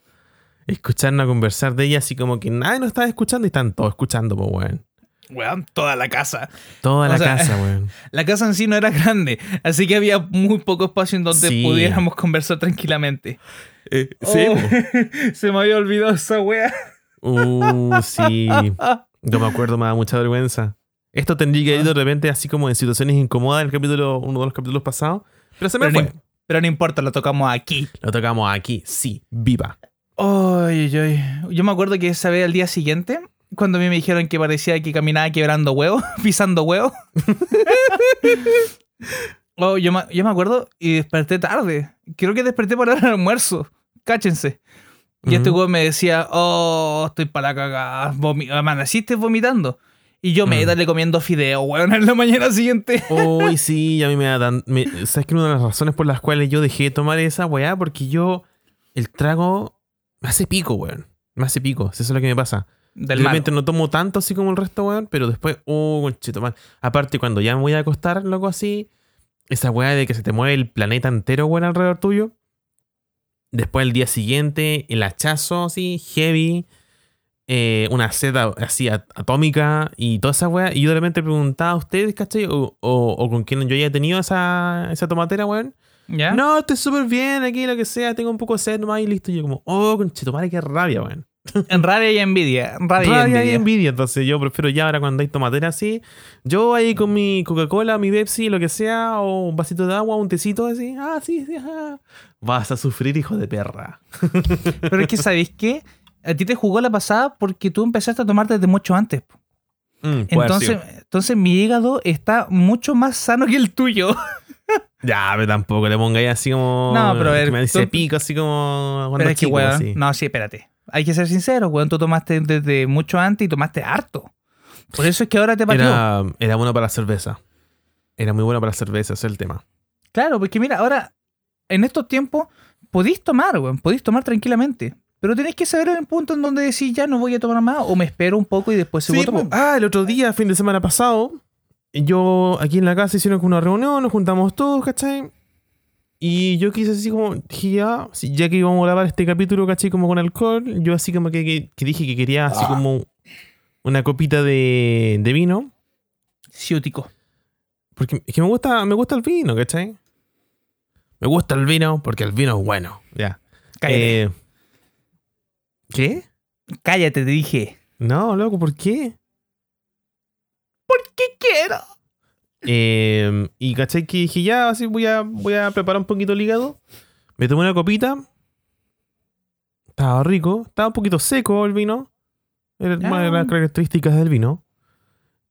Escucharnos a conversar de ella así como que nadie nos estaba escuchando y están todos escuchando, pues weón. Weón, toda la casa. Toda O la sea, casa, weón. La casa en sí no era grande, así que había muy poco espacio en donde Sí. pudiéramos conversar tranquilamente. Sí, Oh, po. se me había olvidado esa wea. Uh, sí. Yo me acuerdo, me da mucha vergüenza. Esto tendría que ir de repente así como en situaciones incómodas en el capítulo, uno de los capítulos pasados. Pero se me Pero fue. no, pero no importa, lo tocamos aquí. Lo tocamos aquí, sí, viva. Ay, ay, ay. Yo me acuerdo que esa vez al día siguiente, cuando a mí me dijeron que parecía que caminaba quebrando huevos, pisando huevos. Oh, yo, me, yo me acuerdo y desperté tarde. Creo que desperté para el almuerzo. Cáchense. Y este Ujú. huevo me decía, oh, estoy para la cagada. Vomi amaneciste vomitando. Y yo me Mm. darle comiendo fideo, weón, en la mañana siguiente. Uy, sí, a mí me da tan. me- ¿Sabes que una de las razones por las cuales yo dejé de tomar esa weá? Porque yo. El trago me hace pico, weón. Me hace pico. Eso es lo que me pasa. Del Realmente no tomo tanto así como el resto, weón, pero después, oh, conchito, man. Aparte, cuando ya me voy a acostar, loco, así, esa weá de que se te mueve el planeta entero, weón, alrededor tuyo. Después, el día siguiente, el hachazo, así, heavy. eh, una sed a- así at- atómica y toda esa weá. Y yo de repente preguntaba a ustedes, ¿cachai? O, o- o con quien yo haya tenido esa, esa tomatera, weón. ¿Ya? No, estoy súper bien aquí, lo que sea, tengo un poco de sed nomás y listo. Y yo como, oh, conchetumare, qué rabia, weón. En rabia y envidia. Rabia, y Rabia y envidia. envidia. Entonces yo prefiero ya ahora cuando hay tomatera así, yo ahí con mi Coca-Cola, mi Pepsi, lo que sea, o un vasito de agua, un tecito así, ah, sí, sí, ajá. Vas a sufrir, hijo de perra. Pero es que, ¿sabéis qué? A ti te jugó la pasada porque tú empezaste a tomar desde mucho antes. Mm, haber Entonces, entonces mi hígado está mucho más sano que el tuyo. Ya, pero tampoco le pongáis así como. No, pero a ver, que Me dice tú- pico así como. Cuando Pero es que, weón, así. no, sí, espérate. Hay que ser sincero, weón. Tú tomaste desde mucho antes y tomaste harto. Por eso es que ahora te pateó. Era, era bueno para la cerveza. Era muy bueno para la cerveza, ese es el tema. Claro, porque mira, ahora, en estos tiempos, podéis tomar, weón. Podéis tomar tranquilamente. Pero tenéis que saber el punto en donde decís, ya no voy a tomar más, o me espero un poco y después sigo Sí, po. ah, el otro día, fin de semana pasado, yo aquí en la casa hicieron una reunión, nos juntamos todos, ¿cachai? Y yo quise así como, dije ya, ya que íbamos a grabar este capítulo, ¿cachai? Como con alcohol, yo así como que, que- que dije que quería así como una copita de, de vino. Ciútico. Porque es que me gusta, me gusta el vino, ¿cachai? Me gusta el vino porque el vino es bueno, ya. Cállate. Eh, ¿Qué? Cállate, te dije. No, loco, ¿por qué? ¿Qué quiero? Eh, y caché que dije, ya, así voy a, voy a preparar un poquito el hígado. Me tomé una copita. Estaba rico. Estaba un poquito seco el vino. Era una de Ah. las características del vino.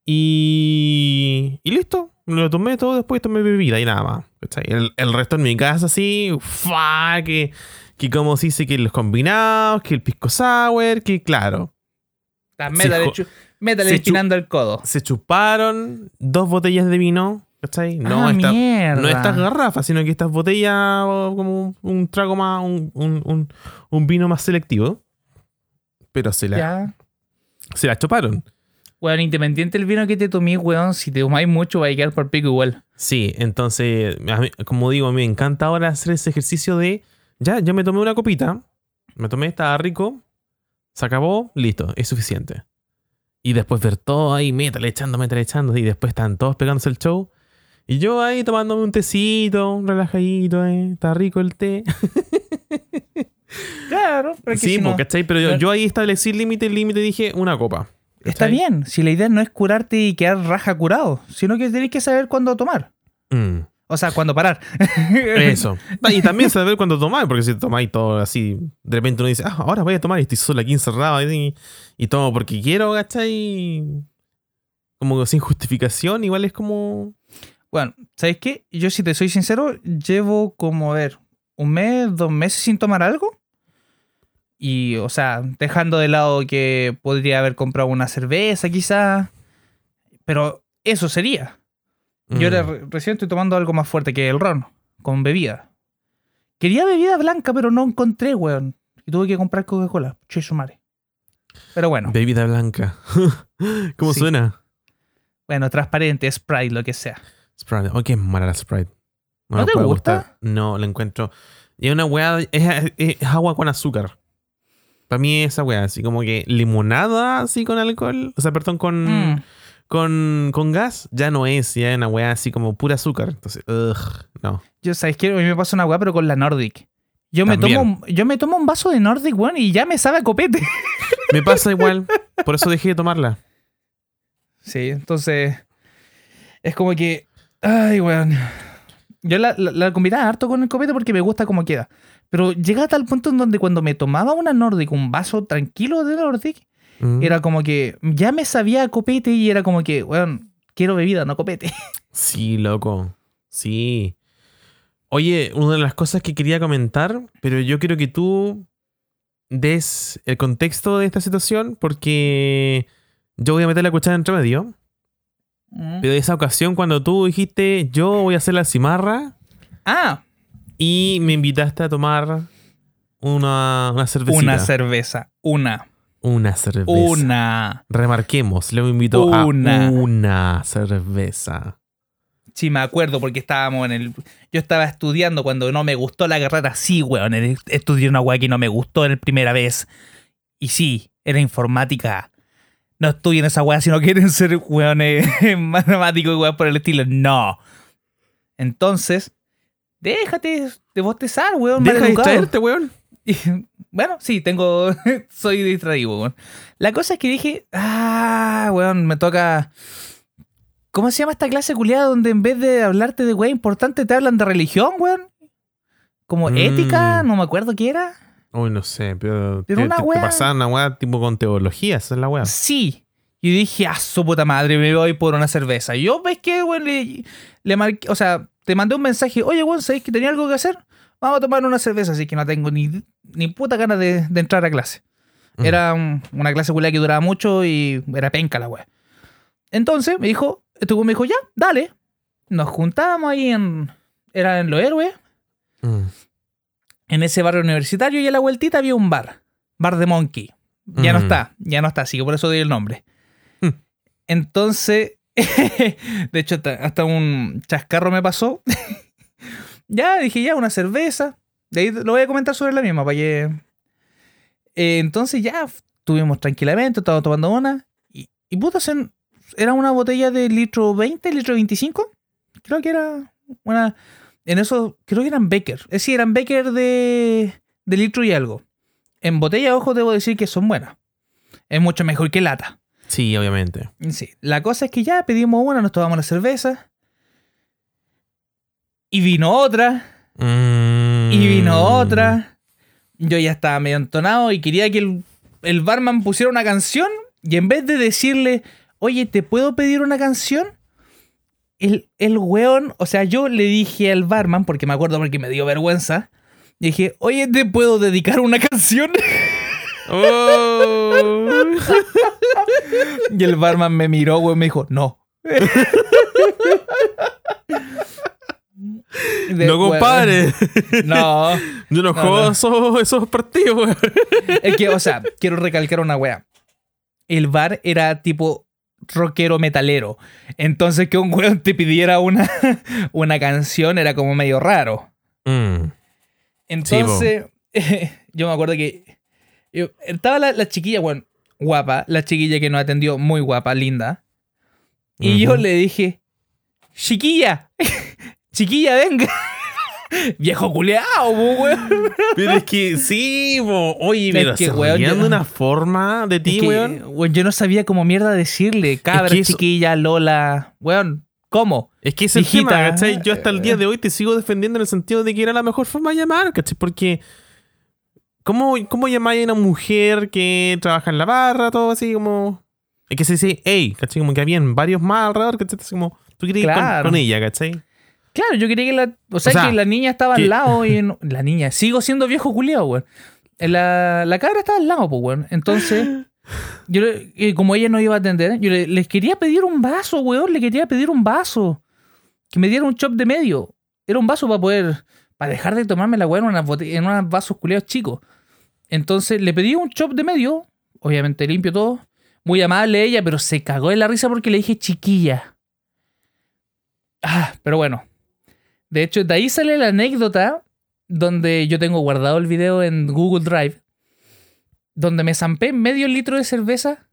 Y, y listo. Lo tomé todo después, tomé bebida y nada más. El, el resto en mi casa, así, fa, que, que como se dice que los combinados, que el pisco sour, que claro. Estás Sí, métale, jo- se esquinando el codo. Se chuparon dos botellas de vino, ¿cachai? No, ah, esta-. No estas garrafas, sino que estas botellas como un, un trago más, un, un- un- un vino más selectivo. Pero se la, Ya. se la chuparon. Weón, independiente del vino que te tomé, weón, si te tomáis mucho va a quedar por pico igual. Sí, entonces, mí- como digo, me encanta ahora hacer ese ejercicio de, ya, yo me tomé una copita, me tomé, estaba rico, se acabó, listo, es suficiente. Y después ver todo ahí, métale echando, métale echando, y después están todos pegándose el show. Y yo ahí tomándome un tecito, un relajadito, eh, está rico el té. Claro, pero Sí, si no- ¿cachai? Pero yo, yo ahí establecí el límite, el límite dije una copa. Está bien, si la idea no es curarte y quedar raja curado, sino que tenés que saber cuándo tomar. Mm, O sea, cuándo parar. eso. Y también saber cuándo tomáis, porque si tomáis todo así, de repente uno dice, ah, ahora voy a tomar y estoy solo aquí encerrado y, y tomo porque quiero, ¿cachai? Como sin justificación, igual es como. Bueno, ¿sabes qué? Yo, si te soy sincero, llevo como, a ver, un mes, dos meses sin tomar algo. Y, o sea, dejando de lado que podría haber comprado una cerveza quizá. Pero eso sería. Yo mm, ahora re- recién estoy tomando algo más fuerte que el ron, con bebida. Quería bebida blanca, pero no encontré, weón. Y tuve que comprar Coca-Cola. Che, su madre. Pero bueno, Bebida blanca. ¿Cómo Sí. suena? bueno, transparente, Sprite, lo que sea. Sprite. Oh, qué mala la Sprite. ¿No me te gusta? gustar. No, la encuentro. Y es una weá. Es agua con azúcar. Para mí esa weá, así como que limonada así con alcohol. O sea, perdón, con, Mm. Con, con gas. Ya no es, ya es una weá así como pura azúcar. Entonces, ugh, no. Yo, ¿sabes qué? A mí me pasa una weá, pero con la Nordic. Yo me, tomo, yo me tomo un vaso de Nordic, weón, y ya me sabe a copete. Me pasa igual. Por eso dejé de tomarla. Sí, entonces. Es como que. Ay, weón. Yo la, la, la combinaba harto con el copete porque me gusta cómo queda. Pero llega a tal punto en donde cuando me tomaba una Nordic, un vaso tranquilo de Nordic, Mm. era como que ya me sabía a copete y era como que, weón, quiero bebida, no copete. Sí, loco. Sí. Oye, una de las cosas que quería comentar, pero yo quiero que tú des el contexto de esta situación porque yo voy a meter la cuchara entre medio. Pero esa ocasión cuando tú dijiste yo voy a hacer la cimarra Ah, y me invitaste a tomar una, una cervecita. una cerveza. Una. Una cerveza. Una. Remarquemos, le invitó Una. a una cerveza. Sí, me acuerdo porque estábamos en el. Yo estaba estudiando cuando no me gustó la carrera. Sí, weón. Estudié una weá que no me gustó en la primera vez. Y sí, era informática. No estudien esa weá si no quieren ser weones matemáticos y weá por el estilo. No. Entonces, déjate de bostezar, weón. Deja de distraerte, weón. Bueno, sí, tengo. soy distraído, weón. La cosa es que dije, ah, weón, me toca. ¿Cómo se llama esta clase culiada donde en vez de hablarte de weá importante te hablan de religión, weón? Como Mm. ética, no me acuerdo qué era. Uy, no sé, pero. Pero te, una te- te wea- pasaban una weá tipo con teología, esa es la weá. Sí. Y dije, ah, su puta madre, me voy por una cerveza. Y yo, ¿ves qué, weón? Le, le marqué, o sea, te mandé un mensaje, oye, weón, ¿sabéis que tenía algo que hacer? Vamos a tomar una cerveza, así que no tengo ni, ni puta ganas de, de entrar a clase. Era un- una clase que duraba mucho y era penca la weá. Entonces me dijo, este me dijo, ya, dale. Nos juntábamos ahí en. Era en Los Héroes, Mm. en ese barrio universitario, y a la vueltita había un bar. Bar de Monkey. Ya no Mm. está, ya no está, así que por eso doy el nombre. Mm. Entonces, de hecho, hasta, hasta un chascarro me pasó. ya, dije, ya, una cerveza. De ahí lo voy a comentar sobre la misma, para que... Eh, entonces ya, estuvimos tranquilamente, estábamos tomando una. Y, y puta, era una botella de litro 20, litro 25. Creo que era una... En eso, creo que eran Becker. Es decir, eran Becker de, de litro y algo. En botella, ojo, debo decir que son buenas. Es mucho mejor que lata. Sí, obviamente. Sí. La cosa es que ya pedimos una, nos tomamos la cerveza. Y vino otra. Mm. Y vino otra. Yo ya estaba medio entonado y quería que el, el barman pusiera una canción. Y en vez de decirle, oye, ¿te puedo pedir una canción? El, el weón, o sea, yo le dije al barman, porque me acuerdo porque me dio vergüenza. Y dije, oye, ¿te puedo dedicar una canción? Oh. Y el barman me miró, weón, me dijo, no. De- no, compadre. No. Yo no No, juego no. Esos, esos partidos, weón. Es que, o sea, quiero recalcar una wea. El bar era tipo rockero metalero. Entonces que un weón te pidiera una, una canción era como medio raro. Mm. Entonces, yo me acuerdo que yo- estaba la, la chiquilla, weón, guapa, la chiquilla que nos atendió muy guapa, linda. Y yo le dije, chiquilla, chiquilla, venga. Viejo culeado, weón. Pero es que sí, bo. oye, Es pero que, weón, yo- de una forma de ti, Es que, weón. weón, yo no sabía cómo mierda decirle. Cabra, que eso- chiquilla, Lola. Weón, ¿cómo? Es que es el tema, ¿cachai? Yo hasta el eh. día de hoy te sigo defendiendo en el sentido de que era la mejor forma de llamar, ¿cachai? Porque. ¿Cómo, cómo llamáis a una mujer que trabaja en la barra, todo así como. Es que se dice, hey, ¿cachai? Como que habían varios más alrededor, ¿cachai? Así como, tú querías ir con- con, ella, ¿cachai? Claro, yo quería que la. O sea, O sea, que la niña estaba que- al lado y. no- la niña, sigo siendo viejo culiado, weón. La, la cabra estaba al lado, pues, weón. Entonces, yo le- eh, como ella no iba a atender, yo le- les quería pedir un vaso, weón. Le quería pedir un vaso. Que me diera un chop de medio. Era un vaso para poder. Para dejar de tomarme la weón en unas, en unos vasos culiados chicos. Entonces le pedí un chop de medio. Obviamente limpio todo. Muy amable ella, pero se cagó de la risa porque le dije chiquilla. Ah, pero bueno. De hecho, de ahí sale la anécdota donde yo tengo guardado el video en Google Drive, donde me zampé medio litro de cerveza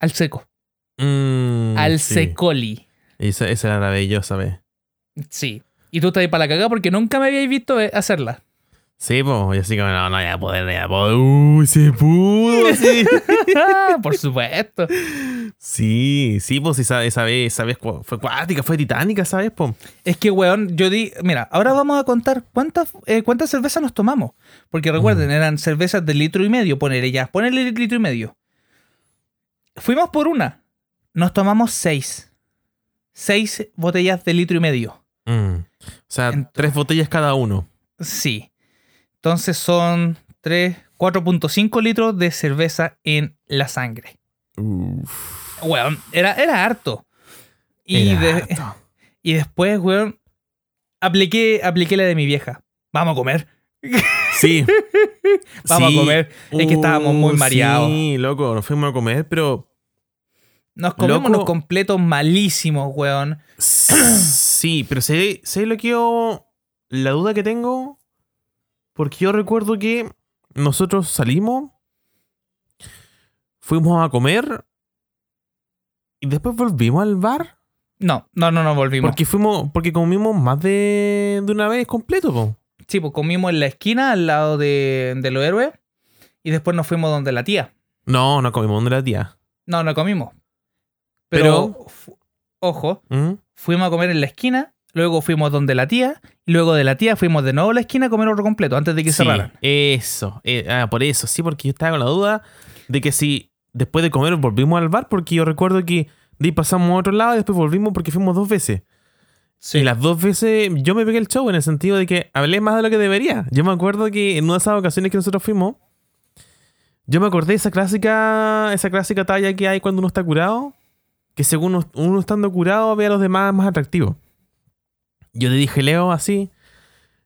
al seco. Mm, al sí. secoli. Esa, esa era maravillosa, ve. Sí. Y tú estás ahí para la cagada porque nunca me habíais visto eh, hacerla. Sí, pues, y así como, no, no, ya poder, ya poder. Uy, se pudo, sí. Por supuesto. sí, sí, pues, esa, esa vez, esa vez fue cuática, fue titánica, ¿sabes, po? Es que, weón, yo di. Mira, ahora vamos a contar cuántas, eh, cuántas cervezas nos tomamos. Porque recuerden, eran cervezas de litro y medio. Ponele ya, ponele litro y medio. Fuimos por una. Nos tomamos seis. Seis botellas de litro y medio. Mm. O sea, tres botellas cada uno. Sí. Entonces son 3, 4.5 litros de cerveza en la sangre. Uf. Weón, era, era harto. Y, Era de- harto. y después, weón, apliqué, apliqué la de mi vieja. Vamos a comer. Sí. Vamos Sí. a comer. Es que estábamos muy Uh, mareados. Sí, loco, nos fuimos a comer, pero Nos comemos Loco. unos completos malísimos, weón. sí, pero sé, sé lo que yo. La duda que tengo. Porque yo recuerdo que nosotros salimos. fuimos a comer y después volvimos al bar. No, no, no, no volvimos. Porque fuimos, porque comimos más de, de una vez completo, po. Sí, pues comimos en la esquina al lado de, de los héroes y después nos fuimos donde la tía. No, no comimos donde la tía. No, no comimos. Pero, ojo, ¿Mm? fuimos a comer en la esquina, luego fuimos donde la tía, y luego de la tía fuimos de nuevo a la esquina a comer otro completo antes de que Sí, cerraran. eso. eh, ah, por eso, sí, porque yo estaba con la duda de que si después de comer volvimos al bar, porque yo recuerdo que de ahí pasamos a otro lado y después volvimos porque fuimos dos veces. Sí. Y las dos veces yo me pegué el show en el sentido de que hablé más de lo que debería. Yo me acuerdo que en una de esas ocasiones que nosotros fuimos, yo me acordé de esa clásica, esa clásica talla que hay cuando uno está curado, que según uno, uno estando curado ve a los demás más atractivos. Yo le dije, Leo, así,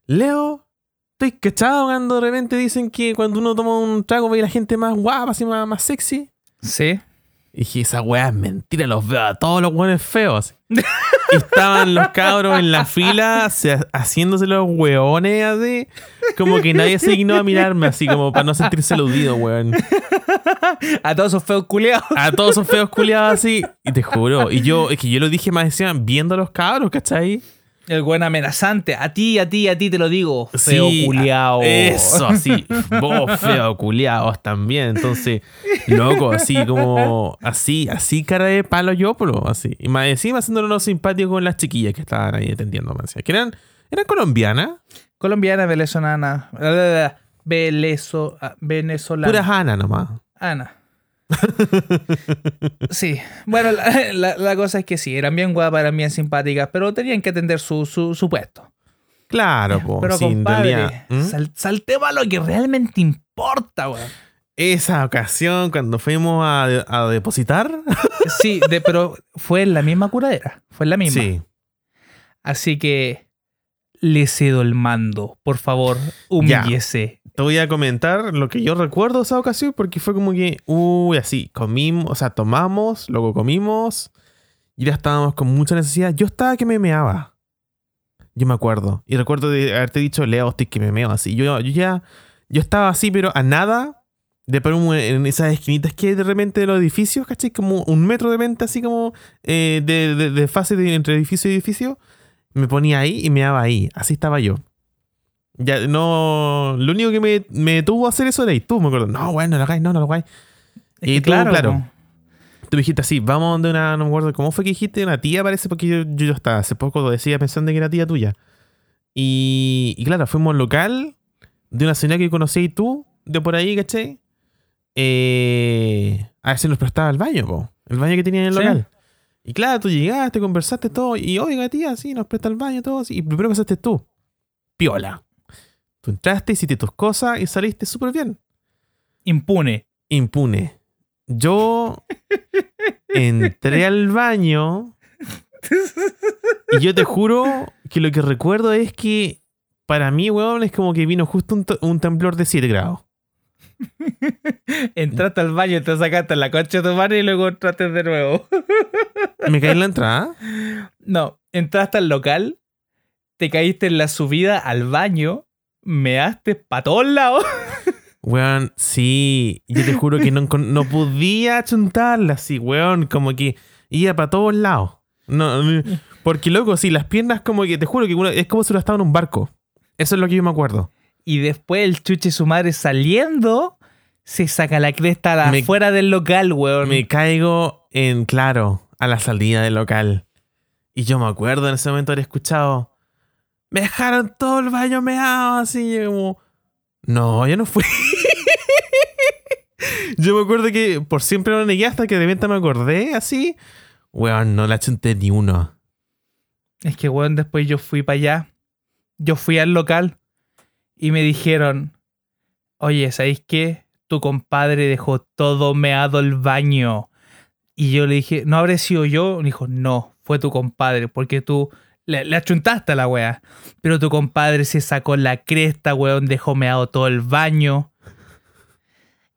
Leo, estoy cachado cuando de repente dicen que cuando uno toma un trago ve a la gente más guapa, así más, más sexy. Sí. Y dije, esa weá es mentira, los veo a todos los buenos feos. y estaban los cabros en la fila se- haciéndose los weones así. Como que nadie se dignó a mirarme así como para no sentirse aludido, weón. A todos esos feos culiados. A todos esos feos culiados así. Y te juro. Y yo, es que yo lo dije más encima viendo a los cabros, ¿cachai? El buen amenazante. A ti, a ti, a ti te lo digo. Feo Sí, culiao. Eso, así. Vos feo culiados también. Entonces, loco, así como. Así, así cara de palo yo, polo, así. Y más encima haciéndolo lo simpático con las chiquillas que estaban ahí atendiendo. Que eran, eran colombianas. Colombiana, venezolana. ah, venezolana. Puras Ana nomás. Ana. Sí, bueno, la, la- la cosa es que sí, eran bien guapas, eran bien simpáticas, pero tenían que atender su, su, su puesto. Claro, po. pero sí, en compadre, ¿Mm? sal- saltemos a lo que realmente importa, weón. Esa ocasión cuando fuimos a, a depositar. Sí, de- pero fue en la misma curadera, fue en la misma. Sí. Así que le cedo el mando, por favor, humíllese. Te voy a comentar lo que yo recuerdo esa ocasión porque fue como que, uy, así, comimos, o sea, tomamos, luego comimos y ya estábamos con mucha necesidad. Yo estaba que me meaba. Yo me acuerdo. Y recuerdo de haberte dicho, Leo, estoy que me meo así. Yo, yo ya, yo estaba así, pero a nada de un- en esas esquinitas que hay de repente de los edificios, ¿cachai? Como un metro de venta, así como eh, de, de, de fase de, entre edificio y edificio. Me ponía ahí y me daba ahí. Así estaba yo. Ya, no. Lo único que me, me detuvo a hacer eso era y tú, me acuerdo. No, bueno, no lo hagáis, no, no lo hagáis. Y que tú, claro. po. Tú me dijiste así, vamos donde una, no me acuerdo, ¿cómo fue que dijiste? Una tía parece, porque yo, yo, yo estaba hace poco lo decía pensando que era tía tuya. Y, y claro, fuimos al local de una señora que conocí tú, de por ahí, ¿cachai? Eh, a ver si nos prestaba el baño, po, el baño que tenía en el Sí. local. Y claro, tú llegaste, conversaste todo, y oiga, tía, sí, nos presta el baño, todo, así, y primero pasaste tú. Piola. Tú entraste, hiciste tus cosas y saliste súper bien Impune. impune. Yo entré al baño y yo te juro que lo que recuerdo es que para mí, weón, es como que vino justo un, un temblor de 7 grados. Entraste al baño, te sacaste la concha de tu madre y luego entraste de nuevo. Me caí en la entrada. No, entraste al local, te caíste en la subida al baño, measte para todos lados. Weón, sí. Yo te juro que no, no podía chuntarla así, weón. Como que iba para todos lados. No, no, porque, loco, sí, las piernas como que, te juro que uno- es como si uno estaba en un barco. Eso es lo que yo me acuerdo. Y después el chuche su madre saliendo, se saca la cresta Me- afuera del local, weón. Me caigo en claro a la salida del local. Y yo me acuerdo en ese momento haber escuchado. Me dejaron todo el baño meado así. yo como. No, yo no fui. yo me acuerdo que por siempre lo negué hasta que de repente me acordé así. Weón, no la chunté ni uno. Es que, weón, después yo fui para allá. Yo fui al local y me dijeron, oye, ¿sabéis qué? Tu compadre dejó todo meado el baño. Y yo le dije, ¿no habré sido yo? Me dijo, no, fue tu compadre, porque tú le, le achuntaste a la wea. Pero tu compadre se sacó la cresta, weón, dejó meado todo el baño.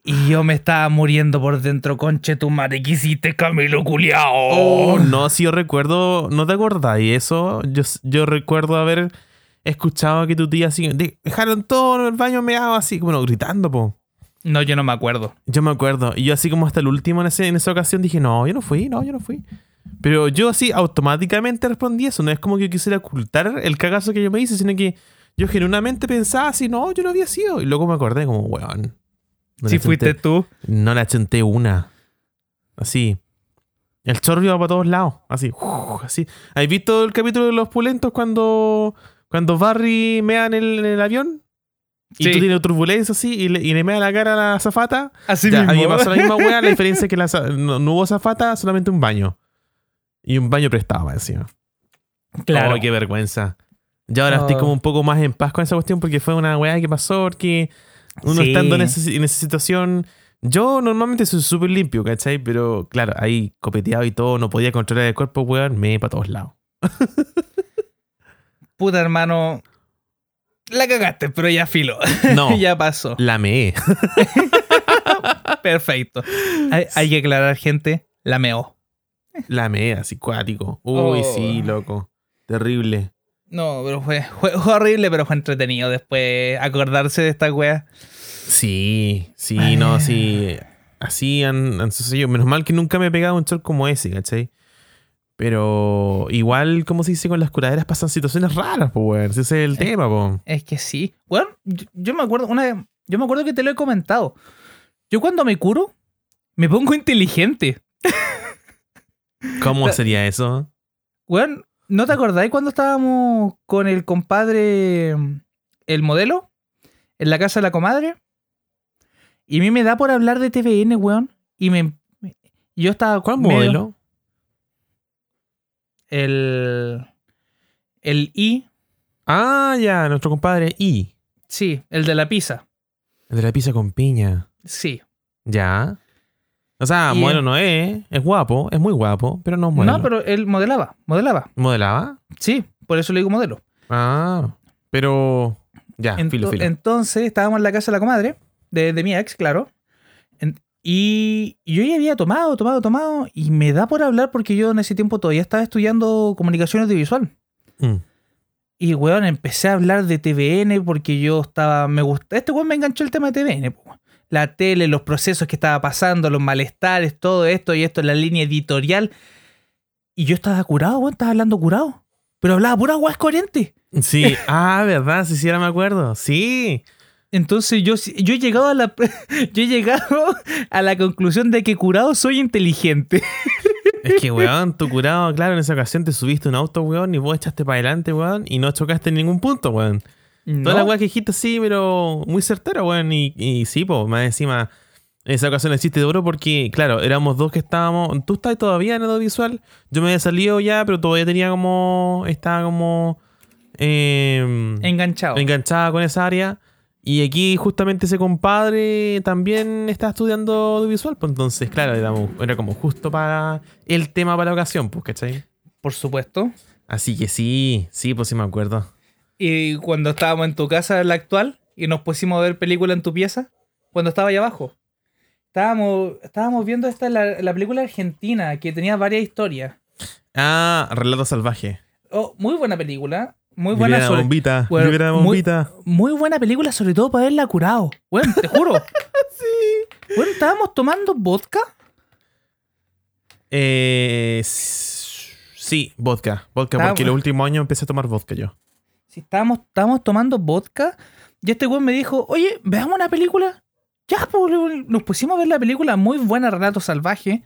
Y yo me estaba muriendo por dentro, conche tu madre, ¿qué hiciste, Camilo Culiao? Oh, no, si yo recuerdo, ¿no te acordás? Y eso, yo, yo recuerdo haber escuchado que tu tía así, "De- dejaron todo el baño meado así, como gritando, po. No, yo no me acuerdo. Yo me acuerdo. Y yo así como hasta el último en, ese- en esa ocasión dije, no, yo no fui, no, yo no fui. Pero yo así automáticamente respondí eso. No es como que yo quisiera ocultar el cagazo que yo me hice, sino que yo genuinamente pensaba así, no, yo no había sido. Y luego me acordé como, weón. no si fuiste tú. No le achunté una. Así. El chorro iba para todos lados. Así. así. ¿Has visto el capítulo de los pulentos cuando, cuando Barry mea en el, en el avión? Y Sí. tú tienes turbulencia así y le, y le mea la cara a la zafata. Así Ya, a mí me mismo. pasó la misma weá. La diferencia es que la no, no hubo zafata, solamente un baño. Y un baño prestado encima. Claro. Oh, qué vergüenza. Yo ahora estoy Oh. como un poco más en paz con esa cuestión porque fue una weá que pasó, porque uno Sí. estando en esa situación... Yo normalmente soy súper limpio, ¿cachai? Pero claro, ahí copeteado y todo, no podía controlar el cuerpo, weón, me para todos lados. Puta hermano. La cagaste, pero ya filo. No, ya pasó. la meé. Perfecto. Hay, hay que aclarar, gente. La meó. La meé, así cuático. Uy, Oh. sí, loco. Terrible. No, pero fue, fue, horrible, pero fue entretenido después acordarse de esta wea. Sí, sí, Ay. no, sí. Así han, han sucedido. Menos mal que nunca me he pegado un short como ese, ¿cachai? Pero igual, como se dice, con las curaderas pasan situaciones raras, pues, weón. Ese es el tema, pues. Es que sí. Yo, yo me acuerdo, una, yo me acuerdo que te lo he comentado. Yo cuando me curo, me pongo inteligente. ¿Cómo sería eso? Weón, ¿no te acordáis cuando estábamos con el compadre, el modelo, en la casa de la comadre? Y a mí me da por hablar de TVN, weón. Y me. Yo estaba. ¿Cuál medio- modelo? El. El I. Ah, ya, nuestro compadre I. Sí, el de la pizza. El de la pizza con piña. Sí. Ya. O sea, Y- modelo no es. Es guapo, es muy guapo, pero no es modelo. No, pero él modelaba. Modelaba. ¿Modelaba? Sí, por eso le digo modelo. Ah, pero. Ya, Ento- filo, filo. Entonces estábamos en la casa de la comadre, de, de mi ex, claro. Y yo ya había tomado, tomado, tomado, y me da por hablar porque yo en ese tiempo todavía estaba estudiando comunicación audiovisual. Mm. Y weón, empecé a hablar de TVN porque yo estaba, me gusta, este weón me enganchó el tema de TVN, po. la tele, los procesos que estaba pasando, los malestares, todo esto y esto, la línea editorial. Y yo estaba curado, weón, estaba hablando curado. Pero hablaba pura weá coherente. Sí, ah, verdad, sí, sí, ahora me acuerdo. Sí. Entonces yo, yo he llegado a la yo he llegado a la conclusión de que curado soy inteligente. Es que, weón, tu curado, claro, en esa ocasión te subiste un auto, weón, y vos echaste para adelante, weón, y no chocaste en ningún punto, weón. Toda la ¿No? weá que dijiste, sí, pero muy certera, weón. Y, y sí, pues, más encima, en esa ocasión hiciste de oro porque, claro, éramos dos que estábamos. Tú estás todavía en el audiovisual. Yo me había salido ya, pero todavía tenía como. Estaba como. eh, Enganchado. enganchada con esa área. Y aquí, justamente, ese compadre también está estudiando audiovisual. Pues entonces, claro, era, como justo para el tema para la ocasión, pues, ¿cachai? Por supuesto. Así que sí, sí, pues sí me acuerdo. Y cuando estábamos en tu casa, la actual, y nos pusimos a ver película en tu pieza, cuando estaba allá abajo. Estábamos, estábamos viendo esta, la, la película argentina, que tenía varias historias. Ah, Relato Salvaje. Oh, muy buena película. Muy buena, sobre- bombita, bueno, muy- buena película, sobre todo para verla curado. Bueno, te juro. sí. Bueno, estábamos tomando vodka. Eh, sí, vodka. Vodka, porque los últimos años empecé a tomar vodka yo. Si estábamos, estábamos tomando vodka, y este weón me dijo, oye, veamos una película. Ya, pues, nos pusimos a ver la película, muy buena, relato salvaje.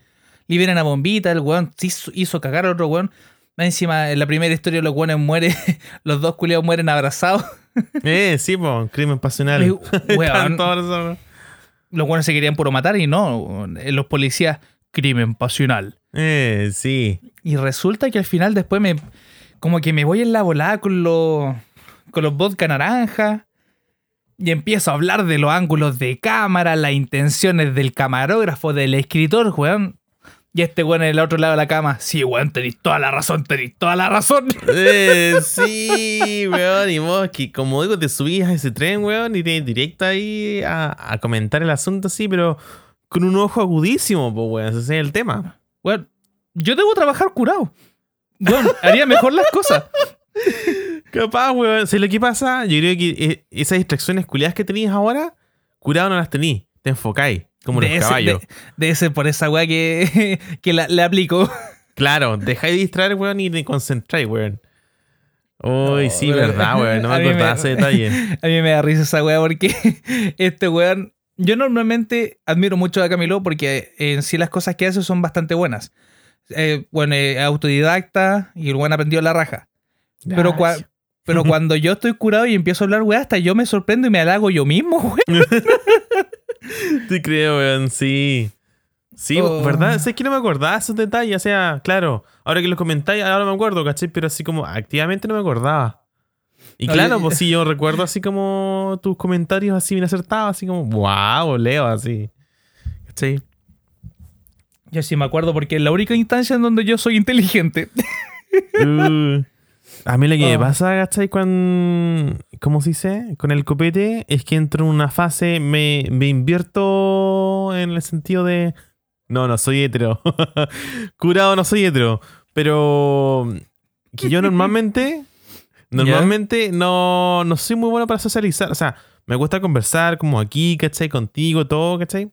Liberan a bombita, el weón hizo, hizo cagar al otro weón. Más Encima, en la primera historia los weones mueren, los dos culiados mueren abrazados. Eh, sí, po, crimen pasional. Y, weón, los weones se querían puro matar y no, eh, los policías, crimen pasional. Eh, sí. Y resulta que al final después me. Como que me voy en la volada con los. con los vodka naranja. Y empiezo a hablar de los ángulos de cámara, las intenciones del camarógrafo, del escritor, weón. Y este weón en el otro lado de la cama. Sí, weón, tenéis toda la razón, tenéis toda la razón. Eh, sí, weón. Y vos, que como digo, te subías a ese tren, weón, y te directo ahí a, a comentar el asunto así, pero con un ojo agudísimo, pues, weón. Ese es el tema. Weón, yo debo trabajar curado. Weón, haría mejor las cosas. Capaz, weón. ¿Sabes lo que pasa? Yo creo que eh, esas distracciones culiadas que tenías ahora, curado no las tenías. te enfocáis, como los Debe ser- caballos. de- ser por esa weá que, que la, le aplico. Claro, dejáis de distraer, weón, y te concentráis, weón. Uy, No, sí, pero- verdad, weón. No me acordaba ese detalle. A mí me da risa esa weá porque este weón. Yo normalmente admiro mucho a Camilo porque en sí las cosas que hace son bastante buenas. Eh, bueno, es autodidacta y el weón aprendió la raja. Pero, cua- Ay, pero cuando yo estoy curado y empiezo a hablar weá, hasta yo me sorprendo y me halago yo mismo, weón. Te creo, weón, sí. Sí, Oh. ¿verdad? Sé que no me acordaba esos detalles. O sea, claro, ahora que los comentáis, ahora me acuerdo, ¿cachai? Pero así como activamente no me acordaba. Y claro, pues sí, yo recuerdo así como tus comentarios así bien acertados, así como, wow, Leo, así. ¿Cachai? Yo sí me acuerdo porque es la única instancia en donde yo soy inteligente. Uh, a mí lo que me Oh. pasa, ¿cachai? Con. ¿Cómo se dice? Con el copete es que entro en una fase, me, me invierto en el sentido de. No, no soy hetero. Curado no soy hetero. Pero. Que yo normalmente. Normalmente no, no soy muy bueno para socializar. O sea, me gusta conversar como aquí, ¿cachai? Contigo, todo, ¿cachai?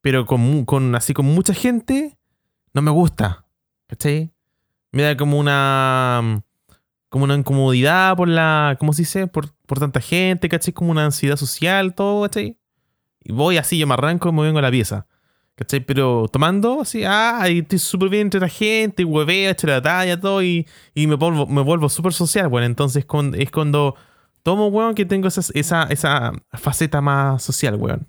Pero con, con así con mucha gente, no me gusta. ¿Cachai? Me da como una. Como una incomodidad por la. ¿Cómo se dice? Por, por tanta gente, ¿cachai? Como una ansiedad social, todo, ¿cachai? Y voy así, yo me arranco y me vengo a la pieza. ¿Cachai? Pero tomando, así, ah, ahí estoy súper bien entre la gente, y hueveo, echo la talla, todo, y, y me vuelvo, me vuelvo súper social, bueno, entonces con- es cuando tomo, weón, que tengo esas- esa, esa faceta más social, weón.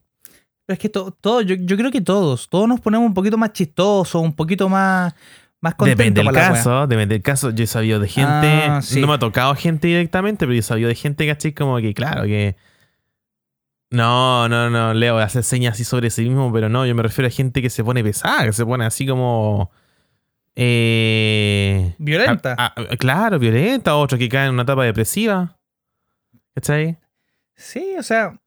Pero es que to- todo, yo, yo creo que todos, todos nos ponemos un poquito más chistosos, un poquito más, más contentos Depende del wea. caso, depende del caso. Yo he sabido de gente, Ah, sí. no me ha tocado gente directamente, pero yo he sabido de gente, ¿cachai? Como que, claro, que... No, no, no, Leo, hace señas así sobre sí mismo, pero no, yo me refiero a gente que se pone pesada, que se pone así como... Eh, Violenta. a- a- claro, violenta, otros que caen en una etapa depresiva. ¿Cachai? Sí, o sea,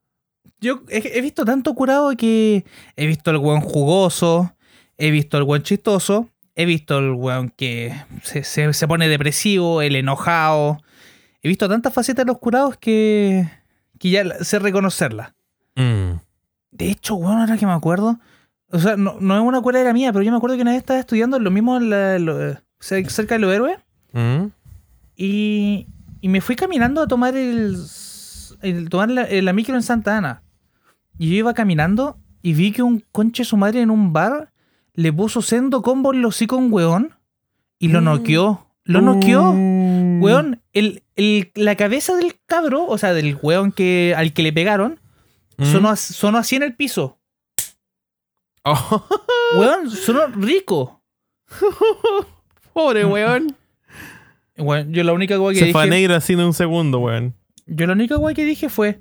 yo he, he visto tanto curado que he visto el weón jugoso, he visto el weón chistoso, he visto el weón que se, se- se pone depresivo, el enojado. He visto tantas facetas de los curados que, que ya sé reconocerlas. Mm. De hecho, weón, ahora que me acuerdo, o sea, no, no es una cualera mía, pero yo me acuerdo que una vez estaba estudiando lo mismo en la- lo- cer- cerca de los héroes. Mm. Y, y me fui caminando a tomar el, el- tomar la, la micro en Santa Ana. Y yo iba caminando y vi que un conche su madre en un bar le puso sendo combo en los hocico weón y lo Mm. noqueó. Lo noqueó. Mm. Weón, el, el- la cabeza del cabro, o sea, del weón que, al que le pegaron, Mm. sonó, sonó así en el piso. Oh, Weón, sonó rico. pobre weón. Weón, yo la única weá que Se fue a dije. negro así en un segundo, weón. Yo la única weá que dije fue.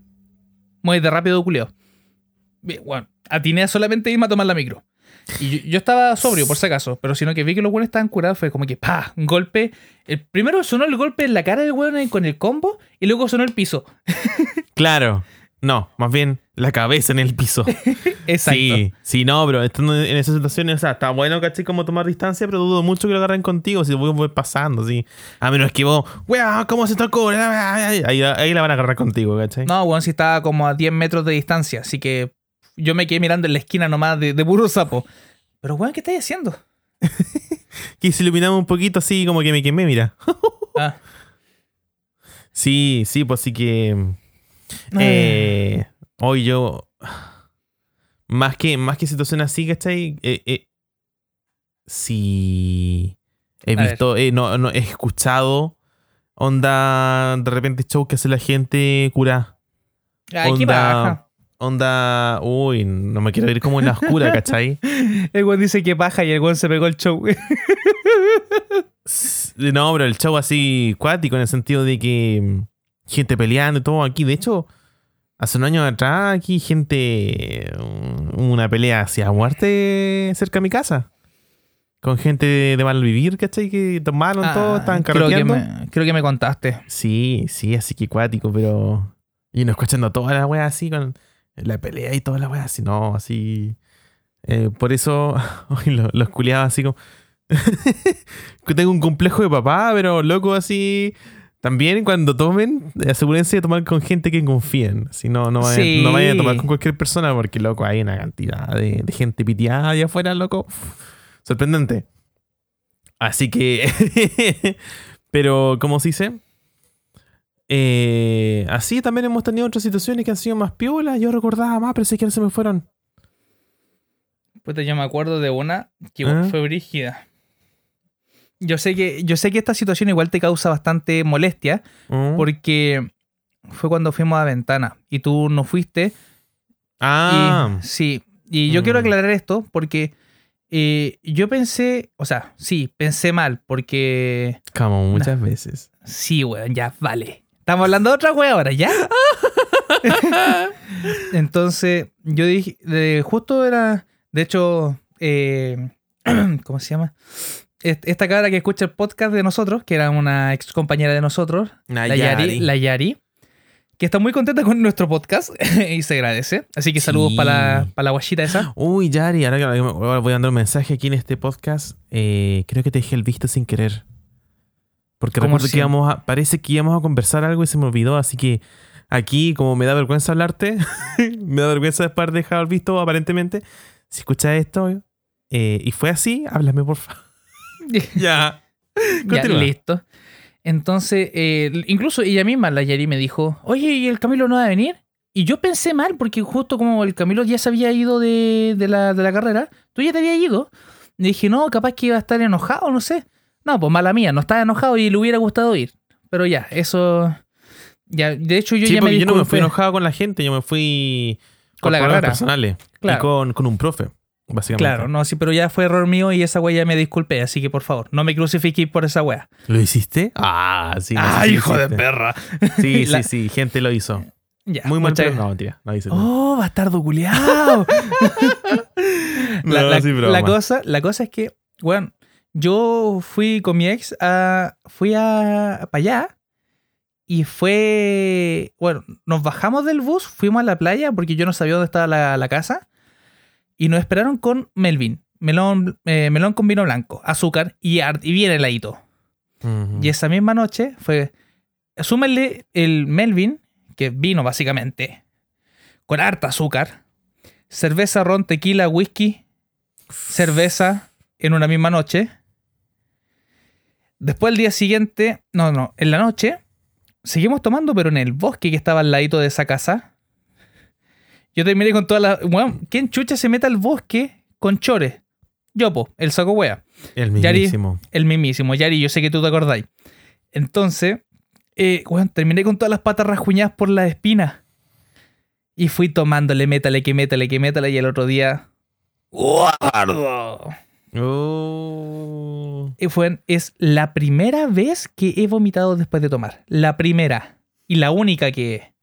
Muy de rápido, culeo. Bien, bueno, atiné a solamente irme a tomar la micro. Y yo, yo estaba sobrio, por si acaso, pero sino que vi que los buenos estaban curados, fue como que, pa, un golpe. El, primero sonó el golpe en la cara del weón con el combo y luego sonó el piso. Claro. No, más bien la cabeza en el piso. Exacto. Sí, sí, no, pero estando en esas situaciones, o sea, está bueno, ¿cachai? Como tomar distancia, pero dudo mucho que lo agarren contigo si voy, voy pasando, sí. A menos que vos, weá, ¿cómo se tocó? Ahí, ahí la van a agarrar contigo, ¿cachai? No, weón, sí estaba como a 10 metros de distancia, así que yo me quedé mirando en la esquina nomás de, de puro sapo. Pero weón, ¿qué estáis haciendo? Que si iluminamos un poquito así, como que me quemé, mira. Ah, Sí, sí, pues sí que. Eh, hoy yo. Más que, más que situación así, ¿cachai? Eh, eh, sí. He A visto, eh, no, no, he escuchado. Onda, de repente show que hace la gente cura. Ay, qué onda- baja. Onda, uy, no me quiero ir como en la oscura, ¿cachai? El weón dice que baja y el weón se pegó el show. No, pero el show así cuático en el sentido de que mm, gente peleando y todo aquí. De hecho, hace un año atrás aquí gente, mm, una pelea hacia muerte cerca de mi casa. Con gente de, mal vivir, ¿cachai? Que tomaron todo, estaban Ah, creo que, me, creo que me contaste. Sí, sí, así que cuático, pero... Y nos escuchando toda la wea así con la pelea y toda la wea así, no, así... Eh, por eso, lo- los culiados así como... que tengo un complejo de papá, pero loco así... También cuando tomen, asegúrense de tomar con gente que confíen. Si no, no vayan, Sí. no vayan a tomar con cualquier persona porque, loco, hay una cantidad de, de gente piteada allá afuera, loco. Sorprendente. Así que... Pero, ¿cómo se dice? Eh, así también hemos tenido otras situaciones que han sido más piolas. Yo recordaba más, pero sé que ya se me fueron. Puta, yo me acuerdo de una que ¿Ah? fue brígida. Yo sé que, yo sé que esta situación igual te causa bastante molestia, Mm. porque fue cuando fuimos a Ventana y tú no fuiste. Ah, Y, sí, y yo quiero Mm. aclarar esto porque eh, yo pensé, o sea, sí, pensé mal, porque como muchas veces. sí, weón, ya, vale. Estamos hablando de otra wea ahora, ¿ya? Entonces, yo dije, justo era, de hecho, eh, ¿cómo se llama? Est- Esta cabra que escucha el podcast de nosotros, que era una ex compañera de nosotros, la Yari, la Yari, que está muy contenta con nuestro podcast y se agradece. Así que saludos Sí. para la, para la guachita esa. Uy, Yari, ahora que ahora voy a mandar un mensaje aquí en este podcast. eh, creo que te dejé el visto sin querer. Porque ¿Cómo recuerdo que íbamos a, parece que íbamos a conversar algo y se me olvidó, así que aquí, como me da vergüenza hablarte, me da vergüenza después de el visto, aparentemente. Si escuchas esto eh, y fue así, háblame, por favor. ya. Listo. Entonces, eh, incluso ella misma, la Yari, me dijo, oye, ¿y el Camilo no va a venir? Y yo pensé mal, porque justo como el Camilo ya se había ido de, de la, de la carrera, tú ya te habías ido. Y dije, no, capaz que iba a estar enojado, no sé. No, pues mala mía, no estaba enojado y le hubiera gustado ir. Pero ya, eso... Ya, de hecho, yo sí, ya me yo no me fui enojado con la gente, yo me fui Con la problemas carrera. personales. Claro. Y con, con un profe, básicamente. Claro, no, sí, pero ya fue error mío y esa wea ya me disculpé, así que por favor, no me crucifiquéis por esa wea. ¿Lo hiciste? Ah, sí. no ¡Ah, hijo de perra! Sí, La- sí, sí, gente lo hizo. Ya, Muy mal, muchas- no, mentira. No hice nada. ¡Oh, bastardo culiao! la, No, la- sí, broma. la cosa, la cosa es que, bueno, yo fui con mi ex a. Fui a. para allá. Y fue. Bueno, nos bajamos del bus, fuimos a la playa porque yo no sabía dónde estaba la, la casa. Y nos esperaron con Melvin. Melón, eh, melón con vino blanco, azúcar y, y bien heladito. Y esa misma noche fue. Súmenle el Melvin, que vino básicamente, con harta azúcar, cerveza, ron, tequila, whisky, cerveza en una misma noche. Después el día siguiente, no, no, en la noche, seguimos tomando, pero en el bosque que estaba al ladito de esa casa. Yo terminé con toda la. Bueno, ¿quién chucha se mete al bosque con chores? Yo, po, el saco wea. El Yari. mismísimo. El mismísimo, Yari, yo sé que tú te acordáis. Entonces, eh, weón, terminé con todas las patas rasguñadas por las espinas. Y fui tomándole, métale, que métale, que métale, y el otro día. ¡Guardo! Oh. Y fue, es la primera vez que he vomitado después de tomar. La primera. Y la única que.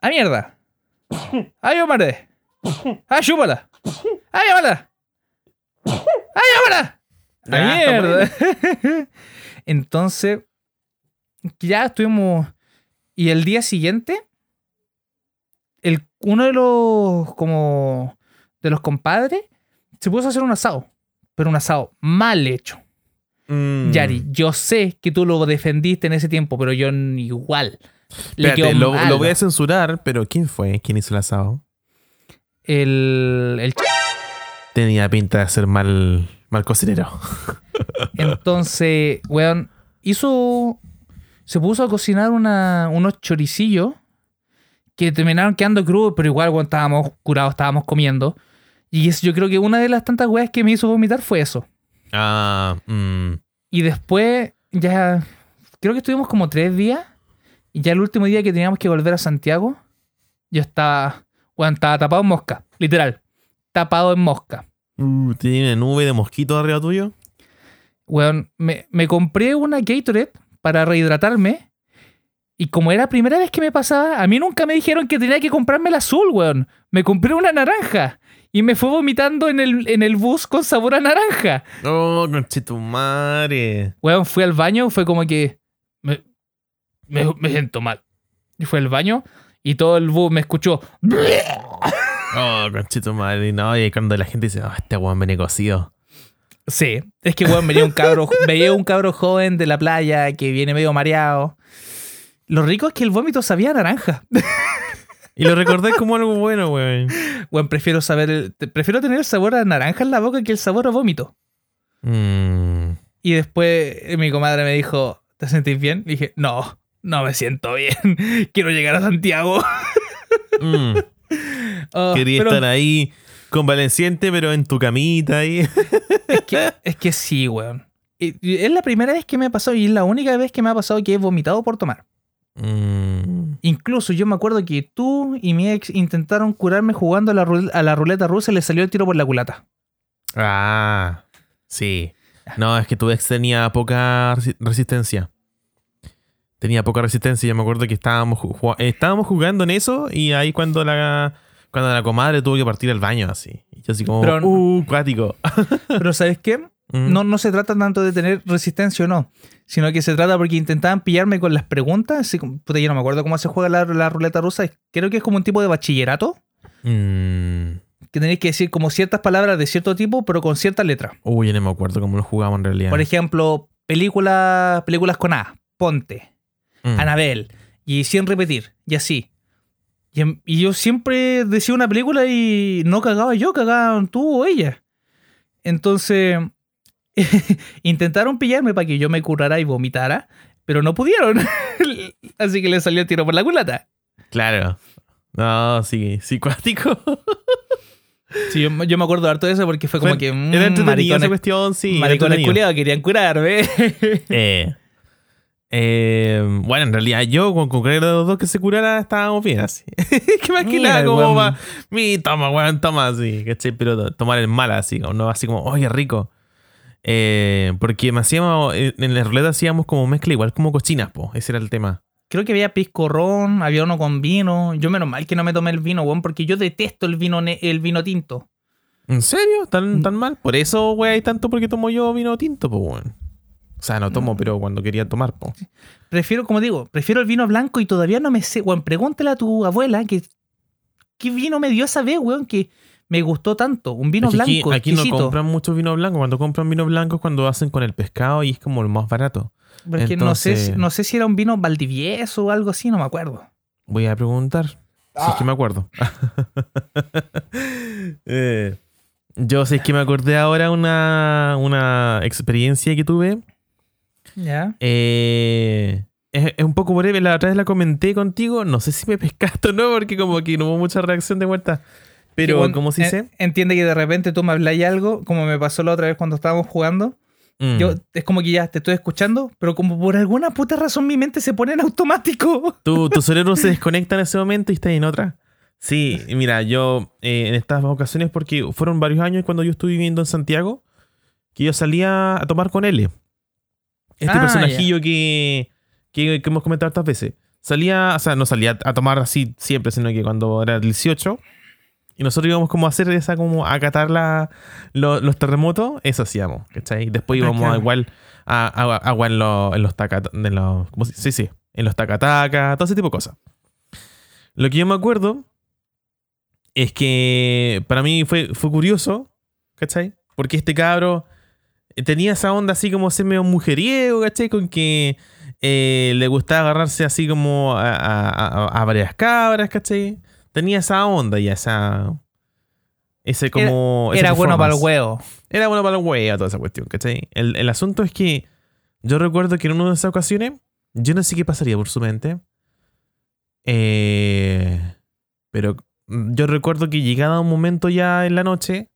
¡A mierda! ¡Ay, hombre! ¡Ay, chúpala! ¡Ay, chúpala! ¡Ay! ¡A mierda! Entonces, ya estuvimos. Y el día siguiente, el, uno de los como de los compadres se puso a hacer un asado. Pero un asado mal hecho. Mm. Yari, yo sé que tú lo defendiste en ese tiempo, pero yo igual. Espérate, lo, lo voy a censurar, pero ¿quién fue? ¿Quién hizo el asado? El, el Tenía pinta de ser mal, mal cocinero. Entonces, weón, hizo. Se puso a cocinar una, unos choricillos que terminaron quedando crudos, pero igual, weón, estábamos curados, estábamos comiendo. Y yo creo que una de las tantas weas que me hizo vomitar fue eso. Ah, mm. Y después, ya. Creo que estuvimos como tres días. Y ya el último día que teníamos que volver a Santiago, yo estaba. Weón, estaba tapado en mosca. Literal. Tapado en mosca. Uh, ¿Tiene nube de mosquito arriba tuyo? Weón, me, me compré una Gatorade para rehidratarme. Y como era la primera vez que me pasaba, a mí nunca me dijeron que tenía que comprarme el azul, weón. Me compré una naranja. Y me fue vomitando en el, en el bus con sabor a naranja. Oh, conchetumare. Weón, fui al baño, fue como que. Me, me, me siento mal. Y fue al baño y todo el bus me escuchó. Oh, conchetumare. No, y cuando la gente dice, oh, este weón viene cocido. Sí, es que, weón, venía un cabro, veía un cabro joven de la playa que viene medio mareado. Lo rico es que el vómito sabía a naranja. Y lo recordé como algo bueno, weón. Weón, prefiero saber, el- prefiero tener el sabor a naranja en la boca que el sabor a vómito. Mm. Y después eh, mi comadre me dijo, ¿te sentís bien? Y dije, no, no me siento bien. Quiero llegar a Santiago. Mm. Oh, Quería pero estar ahí convaleciente, pero en tu camita ahí. es, que, es que sí, weón. Es la primera vez que me ha pasado y es la única vez que me ha pasado que he vomitado por tomar. Mm. Incluso yo me acuerdo que tú y mi ex intentaron curarme jugando a la, a la ruleta rusa y le salió el tiro por la culata. Ah, sí. No, es que tu ex tenía poca resi- resistencia. Tenía poca resistencia. Yo me acuerdo que estábamos, ju- ju- estábamos jugando en eso y ahí cuando la, cuando la comadre tuvo que partir al baño así. Y yo así como, Pero- uh, cuático. Pero ¿sabes qué? Mm. No, no se trata tanto de tener resistencia o no, sino que se trata porque intentaban pillarme con las preguntas. Puta, yo no me acuerdo cómo se juega la, la ruleta rusa. Creo que es como un tipo de bachillerato, Mm. que tenéis que decir como ciertas palabras de cierto tipo, pero con cierta letra. Uy, yo no me acuerdo cómo lo jugamos en realidad. Por ejemplo, película, películas con A, Ponte, Mm. Anabel, y sin repetir, y así. Y, em- y yo siempre decía una película y no cagaba yo, cagaban tú o ella. Entonces, intentaron pillarme para que yo me curara y vomitara, pero no pudieron. Así que le salió el tiro por la culata. Claro. No, sí, sí, cuático. Sí, yo, yo me acuerdo harto de eso porque fue como Fue- que. mm, Era esa maricones cuestión, sí. maricones culiados querían curarme. Eh, eh, bueno, en realidad yo con, creer de los dos que se curara estábamos bien así. que más que nada como va, mi toma, weón, toma así, ¿cachai? Pero to- tomar el mal así, no así como, oye, rico. Eh, porque me hacíamos, en en la ruleta hacíamos como mezcla igual como cochinas, po. Ese era el tema. Creo que había pisco ron, había uno con vino. Yo menos mal que no me tomé el vino, weón, porque yo detesto el vino, el vino tinto. ¿En serio? Mm. ¿Tan, tan mal? Por eso, weón, hay tanto porque tomo yo vino tinto, po, weón. O sea, no Mm. tomo, pero cuando quería tomar, po. Prefiero, como digo, prefiero el vino blanco y todavía no me sé. Weón, pregúntale a tu abuela que qué vino me dio esa vez, weón, que me gustó tanto. Un vino Es que blanco, aquí, aquí no compran mucho vino blanco. Cuando compran vino blanco es cuando hacen con el pescado y es como lo más barato. Porque no, sé, si- entonces- no sé si era un vino Valdivieso o algo así, no me acuerdo. Voy a preguntar. Si Ah. es que me acuerdo. Eh, yo sé que me acordé ahora una, una experiencia que tuve. Ya. Eh, es, es un poco breve. La otra vez la comenté contigo. No sé si me pescaste o no, porque como que no hubo mucha reacción de vuelta. Pero, como si en- sé. Entiende que de repente tú me hablas algo, como me pasó la otra vez cuando estábamos jugando. Mm. Yo, es como que ya te estoy escuchando, pero como por alguna puta razón mi mente se pone en automático. Tu, tu cerebro se desconecta en ese momento y está en otra. Sí, mira, yo eh, en estas ocasiones, porque fueron varios años cuando yo estuve viviendo en Santiago, que yo salía a tomar con él. Este Ah, personajillo que, que, que hemos comentado estas veces. Salía, o sea, no salía a tomar así siempre, sino que cuando era el 18, y nosotros íbamos como a hacer esa, como a acatar la, lo- los terremotos, eso hacíamos, ¿cachai? Después Ah, íbamos a igual a, a- agua en, los en los tacat, en los, ¿cómo se- sí, sí, en los tacataca, todo ese tipo de cosas. Lo que yo me acuerdo es que para mí fue, fue curioso, ¿cachai? Porque este cabro tenía esa onda así como ser medio mujeriego, ¿cachai? Con que eh, le gustaba agarrarse así como a, a- a- a varias cabras, ¿cachai? Tenía esa onda y esa... Ese como... Era bueno para el huevo. Era bueno para el hueá toda esa cuestión, ¿cachai? El, el asunto es que yo recuerdo que en una de esas ocasiones, yo no sé qué pasaría por su mente, eh, pero yo recuerdo que llegado un momento ya en la noche,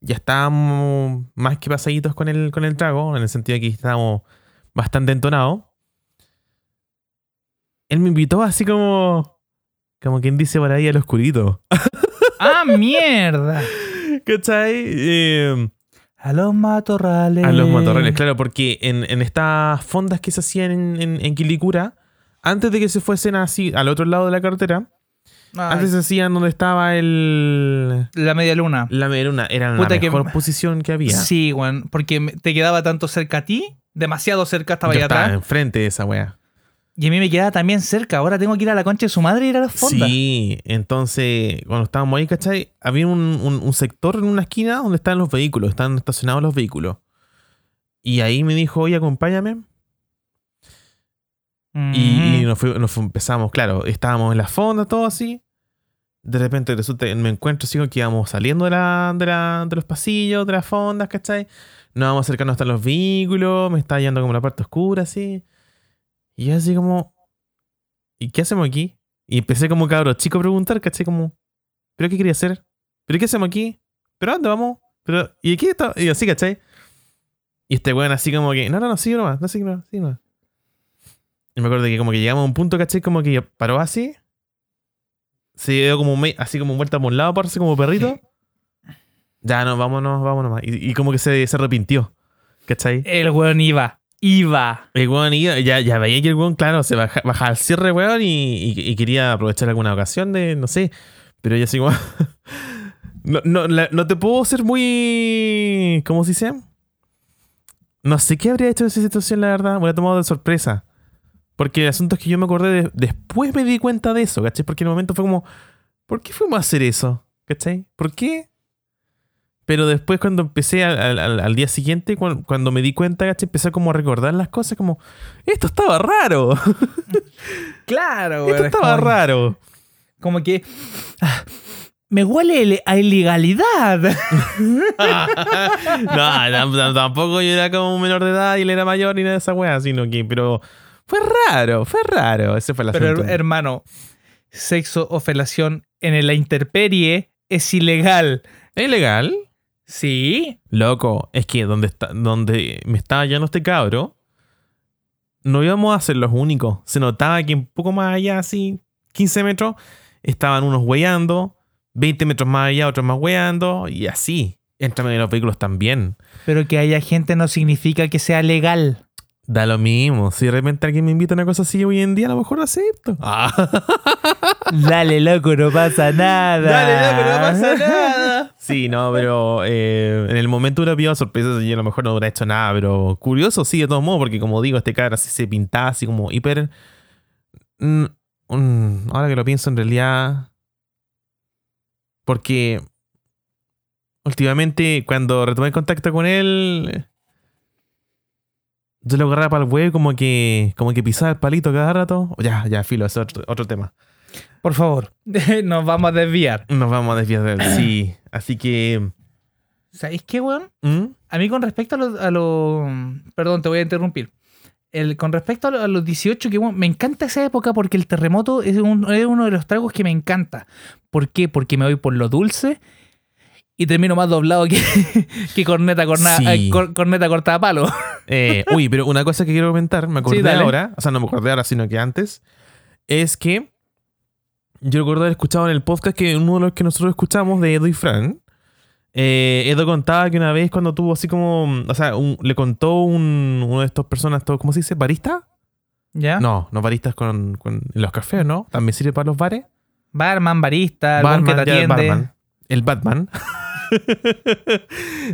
ya estábamos más que pasaditos con el, con el trago, en el sentido de que estábamos bastante entonados. Él me invitó así como, como quien dice por ahí al oscurito. ¡Ah, mierda! ¿Cachai? Eh, A los matorrales. A los matorrales, claro, porque en, en estas fondas que se hacían en, en, en Quilicura, antes de que se fuesen así al otro lado de la carretera, Ay, antes se hacían donde estaba el la media luna. la meruna, era la Puta que- mejor posición que había. Sí, weón. Porque te quedaba tanto cerca a ti, demasiado cerca estaba Yo allá estaba atrás. enfrente de esa wea. Y a mí me quedaba también cerca. Ahora tengo que ir a la concha de su madre y ir a las fondas. Sí, entonces cuando estábamos ahí, ¿cachai? Había un, un- un sector en una esquina donde estaban los vehículos, estaban estacionados los vehículos. Y ahí me dijo, oye, acompáñame. Y, y nos, empezamos, claro, estábamos en la fonda, todo así. De repente resulta me encuentro así como que íbamos saliendo de, la, de, la- de los pasillos, de las fondas, ¿cachai? Nos vamos acercando hasta los vehículos, me está yendo como la parte oscura, así. Y así como, ¿y qué hacemos aquí? Y empecé como cabro chico a preguntar, ¿cachai? Como, ¿pero qué quería hacer? ¿Pero qué hacemos aquí? ¿Pero dónde vamos? ¿Pero, ¿Y aquí está? Y así, ¿cachai? Y este weón así como que, no, no, no, sigue nomás, no, sigue nomás, sigue nomás. Y me acuerdo que como que llegamos a un punto, ¿cachai? Como que paró así. Se dio como así como vuelta por un lado, parece como perrito. Ya, no, vámonos, vámonos más. Y, y como que se, se arrepintió. ¿Cachai? El weón iba. Iba. El weón iba- ya, ya veía que el weón, claro, se baja, bajaba al cierre, weón, y, y- y quería aprovechar alguna ocasión de, no sé. Pero yo como. no, no, la- no te puedo ser muy. ¿Cómo se dice? No sé qué habría hecho en esa situación, la verdad. Me he tomado de sorpresa. Porque el asunto es que yo me acordé de- después me di cuenta de eso, ¿cachai? Porque en el momento fue como, ¿por qué fuimos a hacer eso? ¿cachai? ¿Por qué? Pero después cuando empecé al, al- al- al día siguiente, cuan- cuando, me di cuenta, ¿cachai? Empecé como a recordar las cosas como, esto estaba raro, Claro, esto estaba como, raro. Como que. ah, me huele ele- a ilegalidad. no, tam- tam- tampoco yo era como un menor de edad y él era mayor ni nada de esa wea, sino que, pero fue raro, fue raro. Ese fue el Pero asunto. hermano, sexo o felación en la intemperie es ilegal. ¿Es legal? Sí. Loco, es que donde, está, donde me estaba hallando este cabro, no íbamos a ser los únicos. Se notaba que un poco más allá, así, 15 metros, estaban unos weyando, 20 metros más allá, otros más weyando, y así. Medio de los vehículos también. Pero que haya gente no significa que sea legal. Da lo mismo. Si de repente alguien me invita a una cosa así hoy en día, a lo mejor lo acepto. Ah. Dale, loco, no pasa nada. nada. Sí, no, pero eh, en el momento hubiera pillado sorpresas y a lo mejor no hubiera hecho nada, pero curioso sí, de todos modos, porque como digo, este cara así se pintaba así como hiper... mm, mm, ahora que lo pienso, en realidad... Porque últimamente cuando retomé contacto con él... Yo lo agarraba para el huevo como que, como que pisaba el palito cada rato. Ya, ya, filo, ese es otro, otro tema. Por favor, nos vamos a desviar. Nos vamos a desviar de él, sí. Así que... ¿Sabéis qué, weón? ¿Mm? A mí con respecto a los... lo- Perdón, te voy a interrumpir. El, con respecto a, lo- a los 18, que weón, me encanta esa época porque el terremoto es, un- es uno de los tragos que me encanta. ¿Por qué? Porque me voy por lo dulce y termino más doblado que, que corneta, corna- Sí. eh, cor- corneta cortada a palo. Eh, uy, pero una cosa que quiero comentar, me acordé Sí, ahora, o sea, no me acordé ahora, sino que antes, es que yo recuerdo haber escuchado en el podcast que uno de los que nosotros escuchamos de Edo y Fran, eh, Edo contaba que una vez cuando tuvo así como, o sea, un- le contó un, uno de estos personas, todo, ¿cómo se dice? ¿Barista? ¿Ya? No, no baristas con, con en los cafés, ¿no? También sirve para los bares. Barman, barista, el weón que te ya, el atiende. barman. El Batman.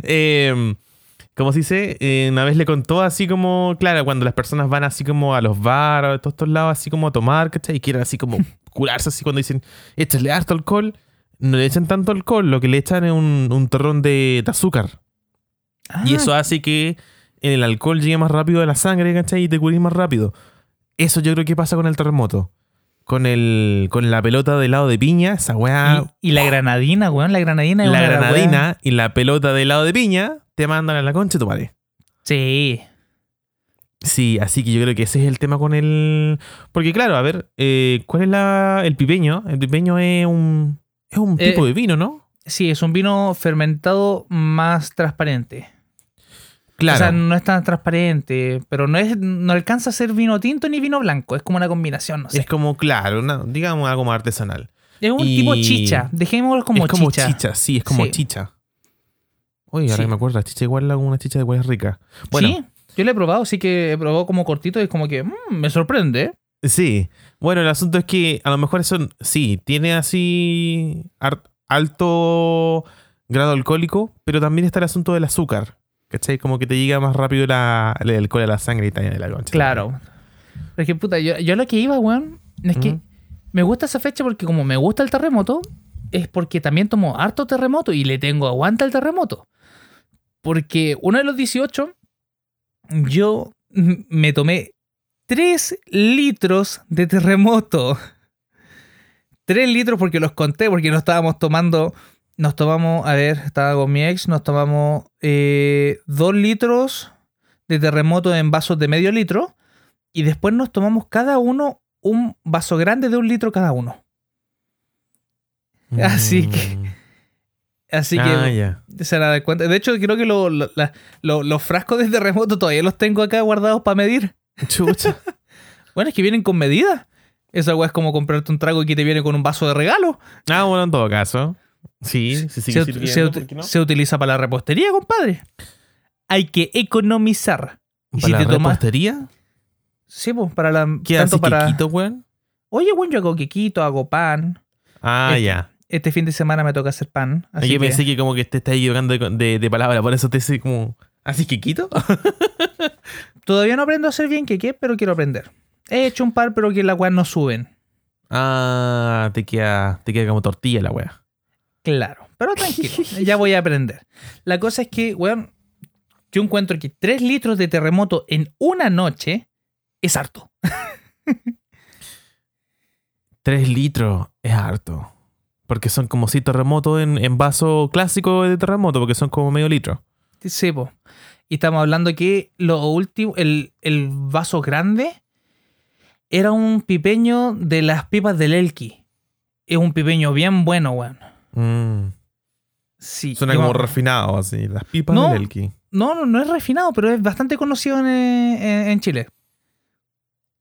Em, como se dice, Eh, una vez le contó así como, claro, cuando las personas van así como a los bares, a todos estos lados, así como a tomar, ¿cachai? Y quieren así como curarse, así cuando dicen, échale harto alcohol. No le echan tanto alcohol, lo que le echan es un, un terrón de, de azúcar. Y Ah, eso hace que el alcohol llegue más rápido a la sangre, ¿cachai? Y te curís más rápido. Eso yo creo que pasa con el terremoto. Con el con la pelota de helado de piña, esa weá Y, y la granadina, weón, la granadina es la una granadina y la pelota de helado de piña te mandan a la concha de tu madre. Sí. Sí, así que yo creo que ese es el tema con el. Porque, claro, a ver, eh, ¿cuál es la, el pipeño? El pipeño es un. Es un Eh, tipo de vino, ¿no? Sí, es un vino fermentado más transparente. Claro. O sea, no es tan transparente, pero no es no alcanza a ser vino tinto ni vino blanco, es como una combinación, no sé. es como, claro, una- digamos algo más artesanal. Es un y- tipo chicha, dejémoslo como, es como chicha. chicha. sí, es como Sí. chicha. Oye, ahora Sí. que me acuerdo, la chicha igual la una chicha de es rica. Bueno, Sí, yo lo he probado, sí que he probado como cortito y es como que mm, me sorprende. Sí. Bueno, el asunto es que a lo mejor eso sí, tiene así alto grado alcohólico, pero también está el asunto del azúcar. ¿Cachai? Como que te llega más rápido la, el alcohol a la sangre y de la concha. Claro. Pero es que puta, yo, yo lo que iba, weón, es que me gusta esa fecha porque como me gusta el terremoto, es porque también tomo harto terremoto y le tengo aguanta el terremoto. Porque uno de los 18 yo mm, me tomé 3 litros de terremoto. 3 litros porque los conté, porque nos estábamos tomando. Nos tomamos, a ver, estaba con mi ex, nos tomamos 2 eh, litros de terremoto en vasos de medio litro. Y después nos tomamos cada uno un vaso grande de un litro cada uno. Así que. Así Ah, que ya. se da cuenta. De hecho, creo que lo- lo- la- lo- los frascos de terremoto todavía los tengo acá guardados para medir. Chucha. Bueno, es que vienen con medida. Esa weá es como comprarte un trago y que te viene con un vaso de regalo. Ah, bueno, en todo caso. Sí, se sigue se se utiliza para la repostería, compadre. Hay que economizar. Y ¿Para si la te tomas. repostería? Sí, pues, para la. ¿Qué tanto hace para. Kikito, weón? Oye, bueno, yo hago quequito, hago pan. Ah, Este- ya. Este fin de semana me toca hacer pan. Así Yo que- pensé que como que te estás equivocando de, de, de palabra, por eso te sé como... ¿Así Kikito? Todavía no aprendo a hacer bien queque, pero quiero aprender. He hecho un par, pero que las weas no suben. ah, te queda, te queda como tortilla la wea. Claro, pero tranquilo, ya voy a aprender. La cosa es que, weón, yo encuentro que 3 litros de terremoto en una noche es harto. Tres litros es harto. Porque son como si terremotos en, en vaso clásico de terremoto, porque son como medio litro. Sí, po. Y estamos hablando que lo último, el, el vaso grande era un pipeño de las pipas del Elki. Es un pipeño bien bueno, weón. Mm. Sí. Suena como refinado, así. Las pipas No. del Elki. No, no, no es refinado, pero es bastante conocido en, en- en Chile.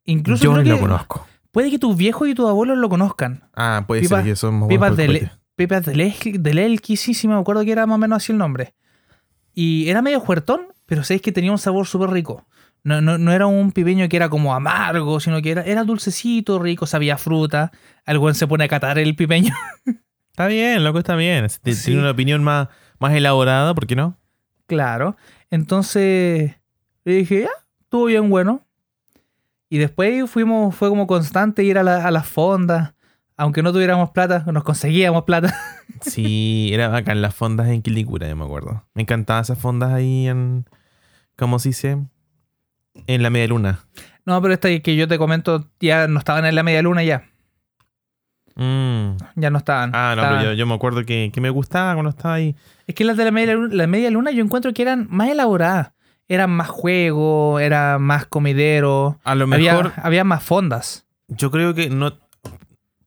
Incluso Yo no lo que conozco. Puede que tus viejos y tus abuelos lo conozcan. Ah, puede ser que son más pipas buenos por el de le- copete. Pipas del, Elki- del sí, sí, me acuerdo que era más o menos así el nombre. Y era medio juertón, pero sabéis que tenía un sabor súper rico. No, no, no era un pipeño que era como amargo, sino que era, era dulcecito, rico, sabía fruta. Algún se pone a catar el pipeño. Está bien, loco, está bien. Si te- Sí. Tiene una opinión más, más elaborada, ¿por qué no? claro. Entonces le dije, ya, estuvo bien bueno. Y después fuimos, fue como constante ir a, la- a las fondas. Aunque no tuviéramos plata, nos conseguíamos plata. Sí, era bacán las fondas en Quilicura, yo me acuerdo. Me encantaban esas fondas ahí en. ¿Cómo se dice? En la media luna. No, pero esta que yo te comento ya no estaban en la media luna ya. Mm. Ya no estaban. Ah, no, Estaban- pero yo, yo me acuerdo que, que me gustaba cuando estaba ahí. Es que las de la media, luna, la media luna yo encuentro que eran más elaboradas. Eran más juego, era más comidero. A lo mejor, Había, había más fondas. yo creo que no.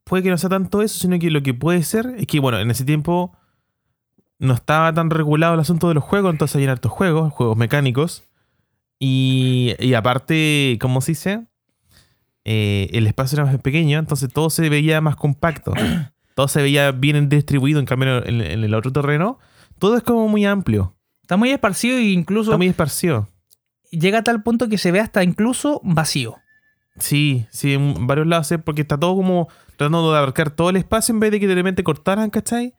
Puede que no sea tanto eso, sino que lo que puede ser es que, bueno, en ese tiempo no estaba tan regulado el asunto de los juegos, entonces había hartos juegos, juegos mecánicos. Y, y aparte, ¿cómo se dice? Eh, el espacio era más pequeño, entonces todo se veía más compacto. todo se veía bien distribuido, en cambio en, en el otro terreno, todo es como muy amplio, Está muy esparcido e incluso está muy esparcido. llega a tal punto que se ve hasta incluso vacío. Sí, sí, en varios lados, sí, porque está todo como tratando de abarcar todo el espacio en vez de que de repente cortaran, ¿cachai?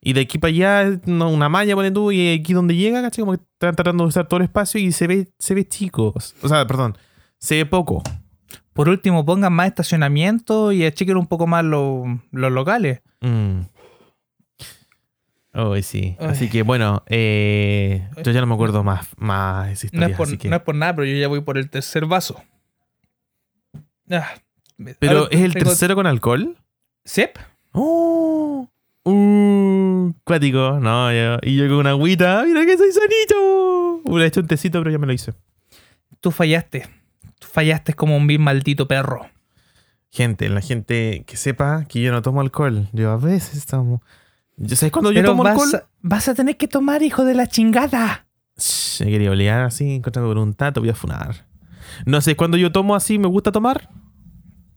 Y de aquí para allá, una malla ponen tú, y aquí donde llega, ¿cachai? Como que están tratando de usar todo el espacio y se ve, se ve chico. O sea, perdón, se ve poco. Por último, pongan más estacionamiento y achiquen un poco más lo- los locales. Mm. Oh, sí. Ay. Así que bueno, eh, yo ya no me acuerdo más, más esa No es, por, así que- no es por nada, pero yo ya voy por el tercer vaso. Ah, Pero ¿es el tengo- tercero con alcohol? ¿Sep? ¡Oh! ¡Uh! Cuático. No, yo, y yo con una agüita. ¡Mira que soy sanito! Hubiera hecho un tecito, pero ya me lo hice. Tú fallaste. Tú fallaste como un bien maldito perro. Gente, la gente que sepa que yo no tomo alcohol. Yo a veces tomo. ¿Yo sabes cuando yo Pero tomo vas, alcohol? a- vas a tener que tomar, hijo de la chingada. Shh, me quería olear así, encontrarme con un tato, voy a funar. No sé, cuando yo tomo así, me gusta tomar.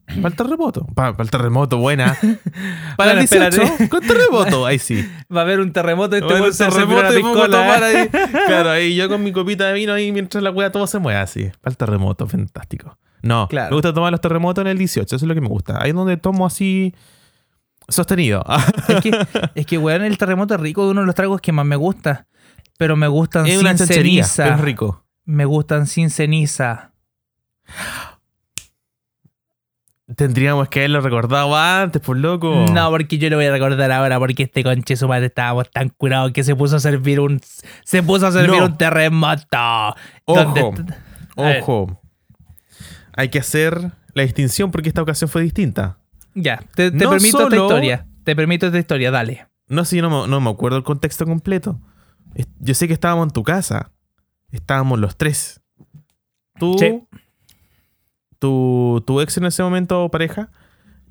Para el terremoto. Para, el terremoto, buena. Para el Bueno, 18, espérate. con terremoto, ahí sí. Va a haber un terremoto. Este se servirá terremoto y pongo a tomar ahí. Claro, ahí yo con mi copita de vino ahí mientras la wea todo se mueve así. Para el terremoto, fantástico. No, Claro. me gusta tomar los terremotos en el 18, eso es lo que me gusta. Ahí es donde tomo así sostenido. Es que, es que, weón, el terremoto es rico, uno de los tragos que más me gusta. Pero me gustan es sin una ceniza. pero es rico. Me gustan sin ceniza. Tendríamos que haberlo recordado antes, por loco. No, porque yo lo voy a recordar ahora, porque este conche su madre estábamos tan curados que se puso a servir un. Se puso a servir No. un terremoto. Ojo. Ojo. Hay que hacer la distinción porque esta ocasión fue distinta. Ya, te, te No permito esta solo- historia. Te permito esta historia, dale. No sé, yo no, me- no me acuerdo el contexto completo. Yo sé que estábamos en tu casa. Estábamos los tres. Tú, Sí. tu, tu ex en ese momento, pareja,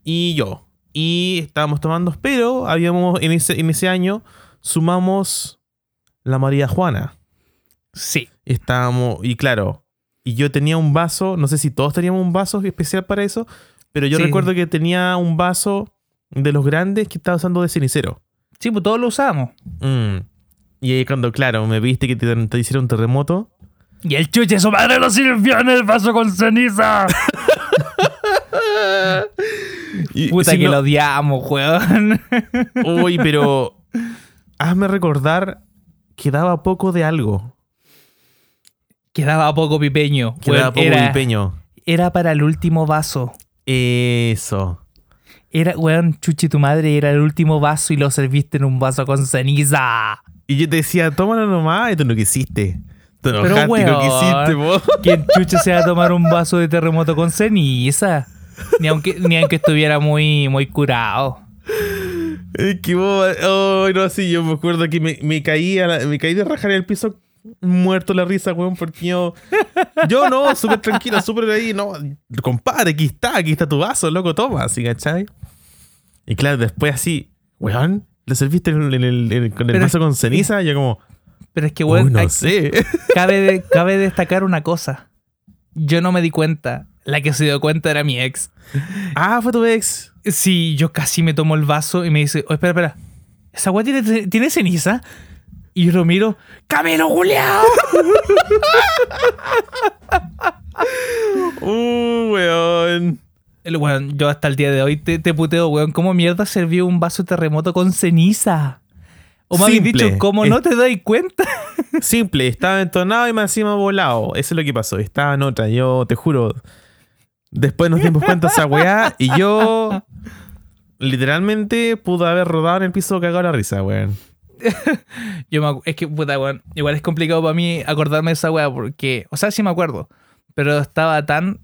y yo. Y estábamos tomando, pero habíamos en ese, en ese año sumamos la María Juana. Sí. Estábamos, y claro, y yo tenía un vaso, no sé si todos teníamos un vaso especial para eso, pero yo Sí. recuerdo que tenía un vaso de los grandes que estaba usando de cenicero. Sí, pues todos lo usamos. Mm. Y ahí cuando, claro, me viste que te, te hicieron un terremoto. Y el chuche su madre lo sirvió en el vaso con ceniza. Y, Puta si que no- lo odiamos, weón. Uy, pero hazme recordar que daba poco de algo. Quedaba poco pipeño. Que daba weón. poco era, empeño. era para el último vaso. Eso. Era, weón, chuchi tu madre, era el último vaso y lo serviste en un vaso con ceniza. Y yo te decía, tómalo nomás, y tú no quisiste. Tú Pero, enojaste weón. quisiste, po. ¿Quién chucha se va a tomar un vaso de terremoto con ceniza? Ni aunque, ni aunque estuviera muy, muy curado. Es que vos, ay, no, sí, yo me acuerdo que me, me caí, a la- me caí de rajar en el piso muerto la risa, weón, porque yo, yo no, súper tranquilo, súper ahí, no, compadre, aquí está, aquí está tu vaso, loco, toma, así, ¿cachai? Y claro, después así, weón, ¿le serviste el- el- el- con el vaso con ceniza? Y yo como, Pero es que, weón, no hay- sé. cabe, de- cabe destacar una cosa. Yo no me di cuenta. La que se dio cuenta era mi ex. ah, fue tu ex. Sí, yo casi me tomo el vaso y me dice, oh, espera, espera, ¿esa weá tiene, tiene ceniza? Y yo lo miro, ¡Camilo Julián! Uh, weón. El weón, yo hasta el día de hoy te, te puteo, weón, ¿cómo mierda servió un vaso terremoto con ceniza? O más bien Simple. dicho, ¿cómo Es- no te doy cuenta? Simple, estaba entonado y más encima volado. Eso es lo que pasó. Estaba en otra, yo te juro. Después nos dimos cuenta esa weá y yo literalmente pude haber rodado en el piso cagado la risa, weón. Yo me es que, puta, weón, igual es complicado para mí acordarme de esa weá porque, o sea, sí me acuerdo, pero estaba tan,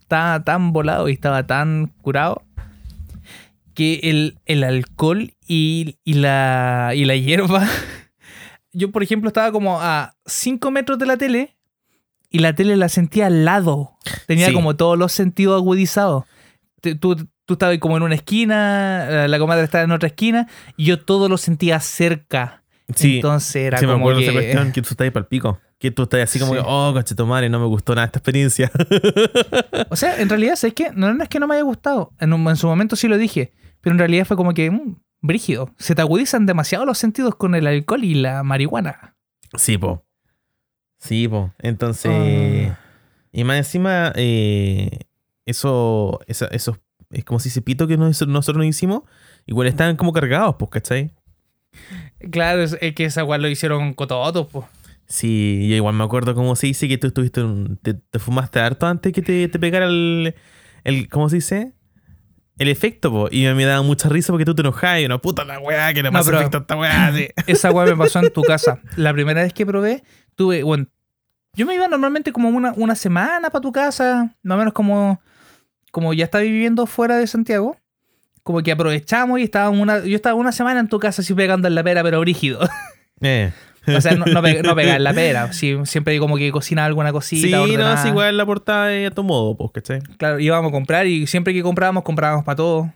estaba tan volado y estaba tan curado que el, el alcohol y, y la, y la hierba, yo por ejemplo estaba como a 5 metros de la tele y la tele la sentía al lado, tenía Sí. como todos los sentidos agudizados. Tú, tú estabas como en una esquina, la- comadre estaba en otra esquina y yo todo lo sentía cerca. Sí, Entonces era sí me como acuerdo de que... esa cuestión que tú estás ahí para el pico. Que tú estás así como, Sí. que, oh, madre, no me gustó nada esta experiencia. O sea, en realidad, ¿sabes qué? No, no es que no me haya gustado. En, un- en su momento sí lo dije. Pero en realidad fue como que, mm, brígido. Se te agudizan demasiado los sentidos con el alcohol y la marihuana. sí, po. Sí, po. Entonces. Ah. Y más encima, eh, eso, esa- esos, es como si ese pito que nos- nosotros nos hicimos, igual estaban como cargados, pues, ¿cachai? Claro, es, que esa weá lo hicieron cototos, pues. Sí, yo igual me acuerdo cómo se dice que tú estuviste, un- te, te fumaste harto antes que te, te pegara el, el, ¿cómo se dice? El efecto, po. Y me daba mucha risa porque tú te enojabas y no, puta la weá, que le No, pasa efecto a esta weá. sí. Esa weá me pasó en tu casa. La primera vez que probé, tuve, bueno, yo me iba normalmente como una, una semana para tu casa, más o menos como, como ya estaba viviendo fuera de Santiago. Como que aprovechamos y estábamos una, yo estaba una semana en tu casa así pegando en la pera, pero brígido. Eh. O sea, no, no, pe- no pegar la pera. Sí, siempre como que cocina alguna cosita. Sí, no, ordenada. es igual la portada de a tu modo, pues, ¿cachai? Claro, íbamos a comprar y siempre que comprábamos, comprábamos para todo.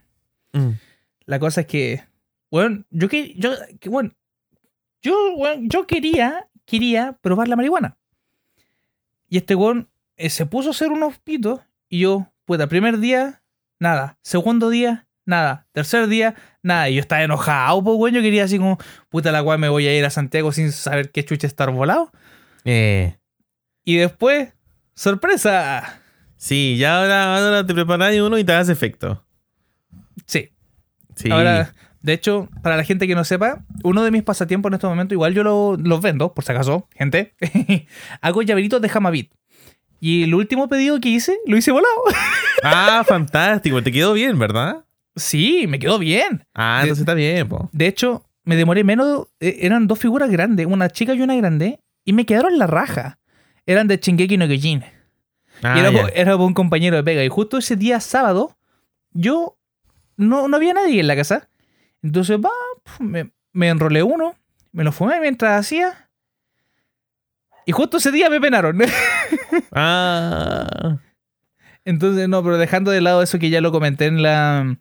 Mm. La cosa es que, bueno, yo que, yo, que, bueno, yo, yo quería, quería probar la marihuana. Y este weón eh, se puso a hacer unos pitos y yo, puta, primer día, nada. Segundo día, nada. Tercer día, nada. Y yo estaba enojado, pues, weón. Yo quería así como, puta, la weá, me voy a ir a Santiago sin saber qué chucha estar volado. Eh. Y después, sorpresa. Sí, ya ahora, ahora te preparas uno y te das efecto. Sí, Sí. Ahora, de hecho, para la gente que no sepa, uno de mis pasatiempos en este momento, igual yo lo- los vendo, por si acaso, gente. Hago llaveritos de Jamabit. Y el último pedido que hice, lo hice volado. Ah, fantástico. Te quedó bien, ¿verdad? sí, me quedó bien. Ah, De- entonces está bien, po. De hecho, me demoré menos. eh, eran dos figuras grandes, una chica y una grande, y me quedaron la raja. Eran de Shingeki no Kyojin. Ah, y era, por- era por un compañero de pega. Y justo ese día sábado, yo no, no había nadie en la casa. Entonces, va, me, me enrolé uno, me lo fumé mientras hacía. Y justo ese día me penaron. Ah. Entonces, no, pero dejando de lado eso que ya lo comenté en la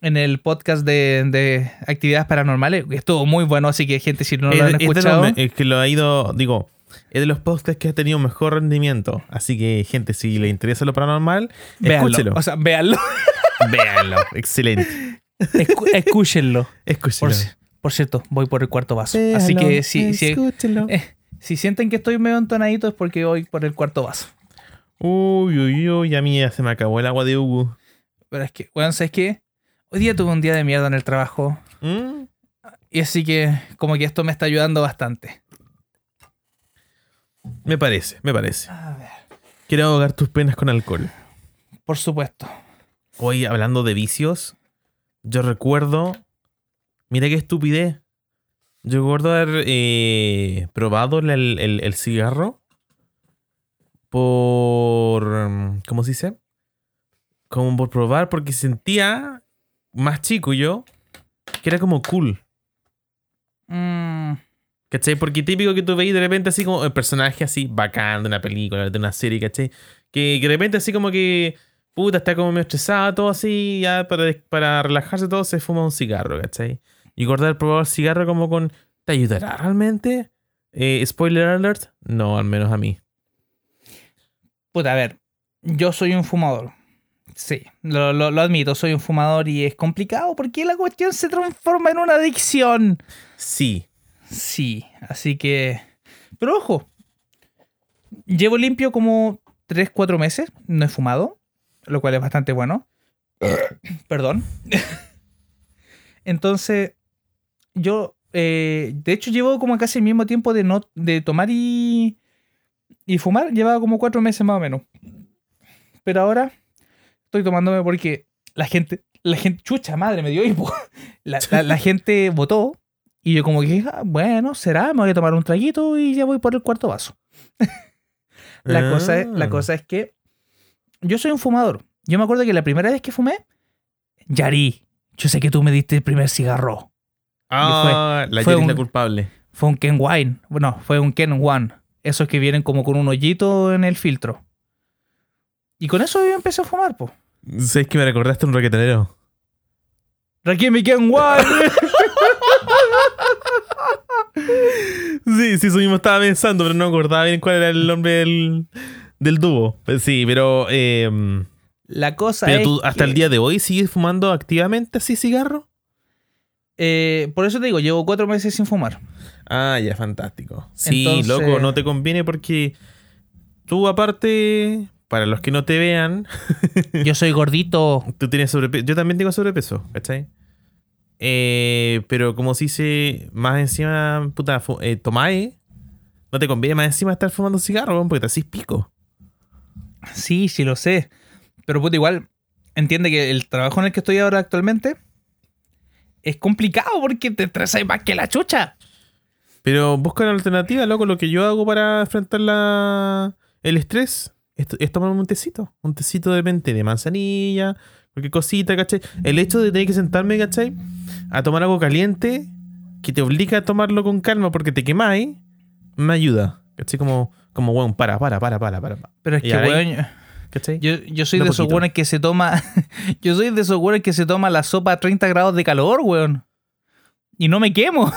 en el podcast de, de actividades paranormales, estuvo muy bueno, así que gente, si no lo es, han es los escuchado, me- es que lo ha ido, digo, es de los podcasts que ha tenido mejor rendimiento. Así que, gente, si le interesa lo paranormal, véanlo. escúchelo. O sea, véanlo. Véanlo. Excelente. Escu- escúchenlo. Escúchelo. Por, por cierto, voy por el cuarto vaso. Así que si, si, Escúchelo. eh, si sienten que estoy medio entonadito es porque voy por el cuarto vaso. Uy, uy, uy, a mí ya se me acabó el agua de Hugo. Pero es que, bueno, ¿sabes qué? Hoy día tuve un día de mierda en el trabajo. ¿Mm? Y así que como que esto me está ayudando bastante. Me parece, me parece. A ver. Quiero ahogar tus penas con alcohol. Por supuesto. Hoy, hablando de vicios, yo recuerdo. Mira qué estupidez. Yo recuerdo haber eh, probado el, el- el cigarro por. mm, ¿Cómo se dice? Como por probar, porque sentía más chico yo que era como cool. Mm, ¿Cachai? Porque típico que tú veis de repente así como el personaje así bacán de una película, de una serie, ¿cachai? Que, que de repente así como que, puta, está como medio estresado, todo así, ya para, para relajarse todo se fuma un cigarro, ¿cachai? Y probar el cigarro como con, ¿te ayudará realmente? Eh, spoiler alert, no, al menos a mí. puta, a ver. Yo soy un fumador. Sí, lo, lo- lo admito, soy un fumador y es complicado porque la cuestión se transforma en una adicción. Sí. Sí, así que... Pero ojo, llevo limpio como 3, 4 meses, no he fumado, lo cual es bastante bueno. Perdón. Entonces, yo, eh, de hecho, llevo como casi el mismo tiempo de, no, de tomar y, y fumar, llevaba como 4 meses más o menos. Pero ahora estoy tomándome porque la gente, la gente, chucha madre, me dio hipo. La, la- la gente votó y yo como que dije, "Ah, bueno, será, me voy a tomar un traguito y ya voy por el cuarto vaso. La, cosa, es, la Ah. cosa es que yo soy un fumador. Yo me acuerdo que la primera vez que fumé, Yari, yo sé que tú me diste el primer cigarro. Ah, la fue es la un- culpable. Fue un Ken Wine. Bueno, fue un Ken One. Esos que vienen como con un hoyito en el filtro. Y con eso yo empecé a fumar, po. ¿Sabes que me recordaste un raquetonero? Raquel mi Ken One. Sí, sí, eso mismo estaba pensando, pero no me acordaba bien cuál era el nombre del, del dúo. Pues sí, pero. eh, La cosa pero es tú hasta que- el día de hoy sigues fumando activamente así cigarro. Eh, por eso te digo, llevo cuatro meses sin fumar. Ah, ya, fantástico. Sí, Entonces- loco, no te conviene porque tú, aparte, para los que no te vean, Yo soy gordito. tú tienes sobrepeso. Yo también tengo sobrepeso, ¿cachai? Eh, pero como se dice, más encima, puta, eh, tomáis, no te conviene más encima estar fumando cigarro, porque te hacís pico. Sí, sí lo sé. Pero puta, igual entiende que el trabajo en el que estoy ahora actualmente es complicado porque te estresas más que la chucha. Pero busca una alternativa, loco. Lo que yo hago para enfrentar la, el estrés es, es tomarme un tecito. Un tecito de repente de manzanilla, cualquier cosita, ¿cachai? El hecho de tener que sentarme, ¿cachai? A tomar algo caliente que te obliga a tomarlo con calma porque te quemáis, me ayuda. ¿Cachai? Como, como weón, para, para, para, para, para. Pero es Y que, ahí- weón, ¿Cachai? yo, yo soy De de esos weones que se toma. yo soy de esos weones que se toma la sopa a 30 grados de calor, weón. Y no me quemo.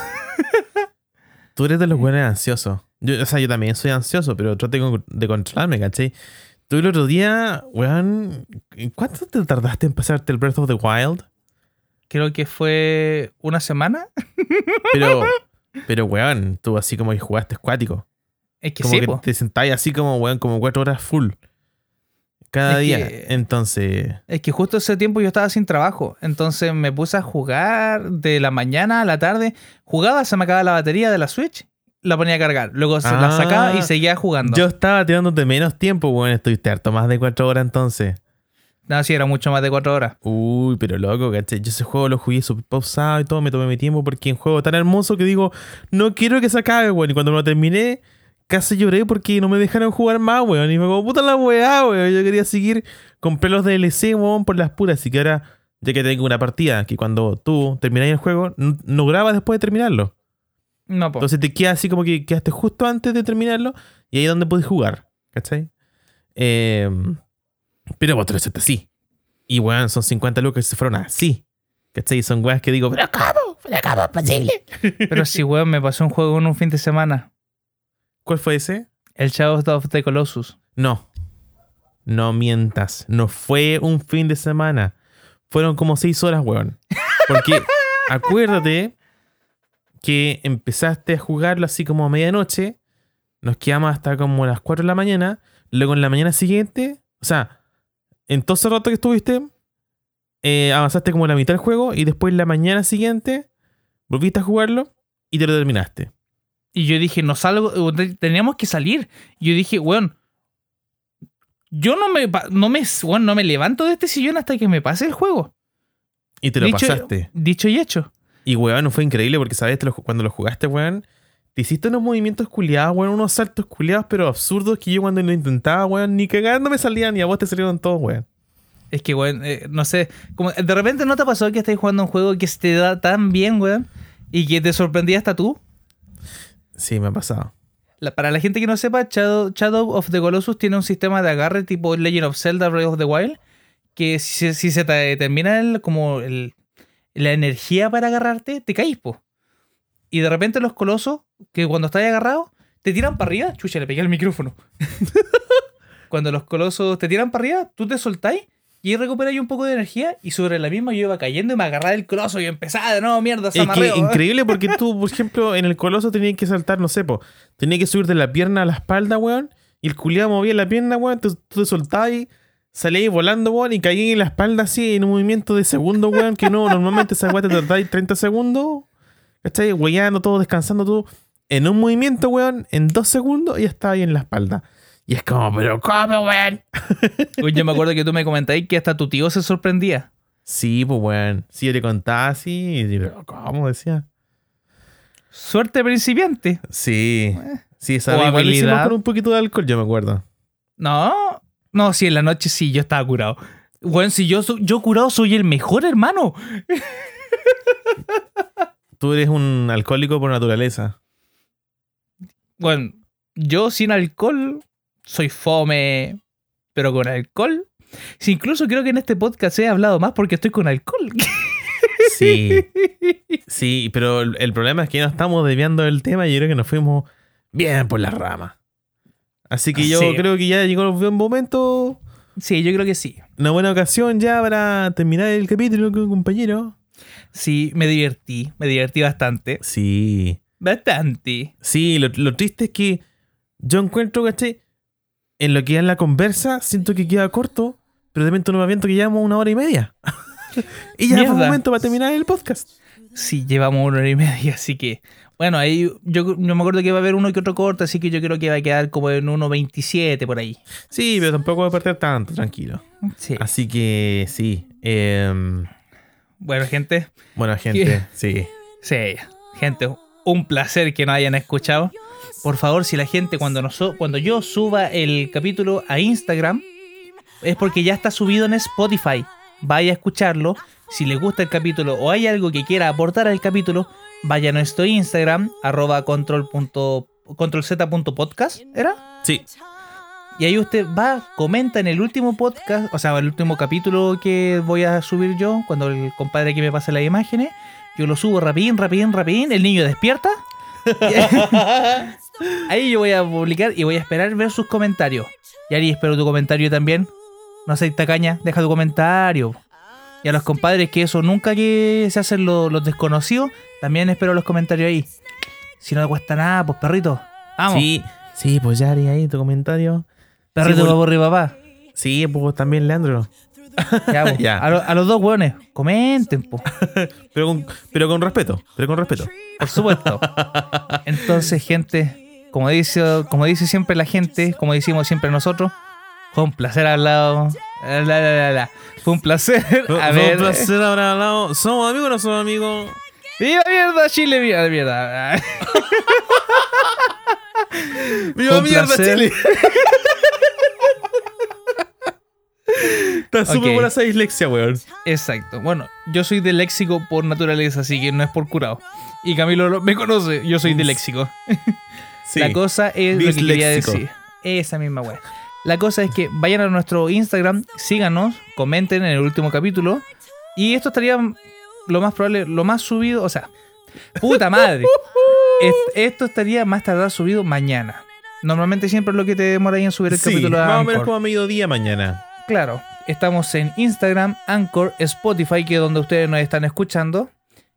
Tú eres de los buenos ansiosos. Yo, o sea, yo también soy ansioso, pero trato de, de controlarme, ¿cachai? Tú el otro día, weón, ¿cuánto te tardaste en pasarte el Breath of the Wild? Creo que fue una semana. Pero, pero weón, tú así como que jugaste escuático. Es que Como sí, que po. te sentáis así como, weón, como cuatro horas full. Cada Es día. que- Entonces, Es que justo ese tiempo yo estaba sin trabajo. Entonces me puse a jugar de la mañana a la tarde. Jugaba, se me acababa la batería de la Switch, la ponía a cargar. Luego se la Ah. sacaba y seguía jugando. yo estaba tirándote menos tiempo, weón. Estuviste harto más de cuatro horas entonces. No, sí, era mucho más de cuatro horas. Uy, pero loco, ¿cachai? Yo ese juego lo jugué súper pausado y todo, me tomé mi tiempo porque es un juego tan hermoso que digo, no quiero que se acabe, weón. Y cuando me lo terminé, casi lloré porque no me dejaron jugar más, weón. Y me como, puta la weá, weón. Yo quería seguir, compré los DLC, weón, por las puras. Así que ahora, ya que tengo una partida, que cuando tú terminas el juego, no grabas después de terminarlo. No, po. Entonces te queda así como que quedaste justo antes de terminarlo y ahí es donde puedes jugar, ¿cachai? Eh, pero vos te lo hiciste así. Y weón, son 50 lucas y se fueron así. ¿Cachai? Son weas que digo, pero ¿cómo? ¿Pero cómo es posible? Pero sí, weón, me pasó un juego en un fin de semana. ¿Cuál fue ese? El Shadow of the Colossus. No. No mientas. No fue un fin de semana. Fueron como 6 horas, weón. Porque acuérdate que empezaste a jugarlo así como a medianoche. Nos quedamos hasta como las 4 de la mañana. Luego en la mañana siguiente, o sea, en todo ese rato que estuviste, eh, avanzaste como la mitad del juego y después en la mañana siguiente volviste a jugarlo y te lo terminaste. Y yo dije, no salgo, teníamos que salir. Y yo dije, weón, yo no me, no me, weón, no me levanto de este sillón hasta que me pase el juego. Y te lo Dicho- pasaste. Dicho y hecho. Y weón, fue increíble porque, ¿sabes? Cuando lo jugaste, weón, te hiciste unos movimientos culiados, weón, unos saltos culiados, pero absurdos que yo cuando lo intentaba, weón, ni cagando me salían y a vos te salieron todos, weón. Es que, weón, eh, no sé, como de repente no te pasó que estáis jugando un juego que se te da tan bien, weón, y que te sorprendía hasta tú. Sí, me ha pasado. Para la gente que no sepa, Shadow, of the Colossus tiene un sistema de agarre tipo Legend of Zelda Breath of the Wild, que si, se- te termina el, como la energía para agarrarte, te caís, po. Y de repente los colosos, que cuando estás agarrado, te tiran para arriba. Chucha, le pegué el micrófono. cuando los colosos te tiran para arriba, tú te soltáis y ahí recuperas un poco de energía y sobre la misma yo iba cayendo y me agarraba el coloso y empezaba de nuevo, mierda, Es que increíble porque tú, por ejemplo, en el coloso tenías que saltar, no sé, po, tenías que subir de la pierna a la espalda, weón, y el culiado movía la pierna, weón, tú, tú te soltabas y salías volando, weón, y caí en la espalda así en un movimiento de segundo, weón, que no, normalmente esa weón te tardáis 30 segundos, ¿cachai? Weyando todo, descansando todo, en un movimiento, weón, en dos segundos y ya estaba ahí en la espalda. Y es como, pero ¿cómo, weón? Uy, yo me acuerdo que tú me comentabas que hasta tu tío se sorprendía. Sí, pues, weón. Sí, yo le contaba así, y, pero ¿cómo? Decía. Suerte principiante. Sí. Sí, esa O habilidad. con un poquito de alcohol, yo me acuerdo. No, no, sí, en la noche sí, yo estaba curado. Bueno, si yo, yo curado soy el mejor hermano. Tú eres un alcohólico por naturaleza. Bueno, yo sin alcohol soy fome, pero con alcohol. Incluso creo que en este podcast he hablado más porque estoy con alcohol. Sí. Sí, pero el, el problema es que no estamos desviando del tema y yo creo que nos fuimos bien por la rama. Así que yo Sí. creo que ya llegó el buen momento, Sí, yo creo que sí. una buena ocasión ya para terminar el capítulo, compañero. Sí, me divertí, me divertí bastante. Sí. Bastante. Sí, lo, lo triste es que yo encuentro, ¿cachai? En lo que es la conversa, siento que queda corto, pero de repente no me aviento que llevamos una hora y media. y ya fue Mierda. momento para terminar el podcast. Sí, llevamos una hora y media, así que. Bueno, ahí yo no me acuerdo que va a haber uno que otro corte, así que yo creo que va a quedar como en 1.27 por ahí. Sí, pero tampoco voy a perder tanto, tranquilo. Sí. Así que sí. em, Bueno, gente, bueno, gente, sí. Sí, gente, un placer que nos hayan escuchado. Por favor, si la gente cuando, nos, cuando yo suba el capítulo a Instagram, es porque ya está subido en Spotify. Vaya a escucharlo. Si les gusta el capítulo o hay algo que quiera aportar al capítulo, vaya a nuestro Instagram, arroba control punto- controlz.podcast, ¿era? Sí, Y ahí usted va, comenta en el último podcast, o sea, el último capítulo que voy a subir yo, cuando el compadre aquí me pase las imágenes, yo lo subo rapidín, rapidín, rapidín, el niño despierta. ahí yo voy a publicar y voy a esperar ver sus comentarios. Y Ari, espero tu comentario también. No seas tacaña, deja tu comentario. Y a los compadres que eso nunca que se hacen lo- los desconocidos, también espero los comentarios ahí. Si no te cuesta nada, pues perrito. Vamos. sí, sí, pues ya haría ahí tu comentario. Perrito, Sí, pues- papá, arriba, papá. Sí, pues también Leandro. Ya, po. Ya. A, lo- a los dos hueones, comenten, po, Pero con, pero con respeto, pero con respeto. por supuesto. Entonces, gente, como dice, como dice siempre la gente, como decimos siempre nosotros, fue un placer hablado. La, la, la, la. Fue un placer. Fue- A fue ver. un placer haber hablado. ¿Somos amigos o no somos amigos? ¡Viva mierda, Chile! ¡Viva mierda! ¡Viva Un mierda, placer. Está súper Ok. buena esa dislexia, weón. Exacto. Bueno, yo soy de léxico por naturaleza, así que no es por curado. Y Camilo lo- me conoce, yo soy de léxico. Sí. La cosa es lo que quería Disléxico. decir. Esa misma wea. La cosa es que vayan a nuestro Instagram, síganos, comenten en el último capítulo. Y esto estaría lo más probable, lo más subido, o sea, puta madre. Es- esto estaría más tardar subido mañana. Normalmente siempre es lo que te demora ahí en subir el Sí, capítulo a más o menos como a mediodía mañana. Claro, estamos en Instagram, Anchor, Spotify, que es donde ustedes nos están escuchando,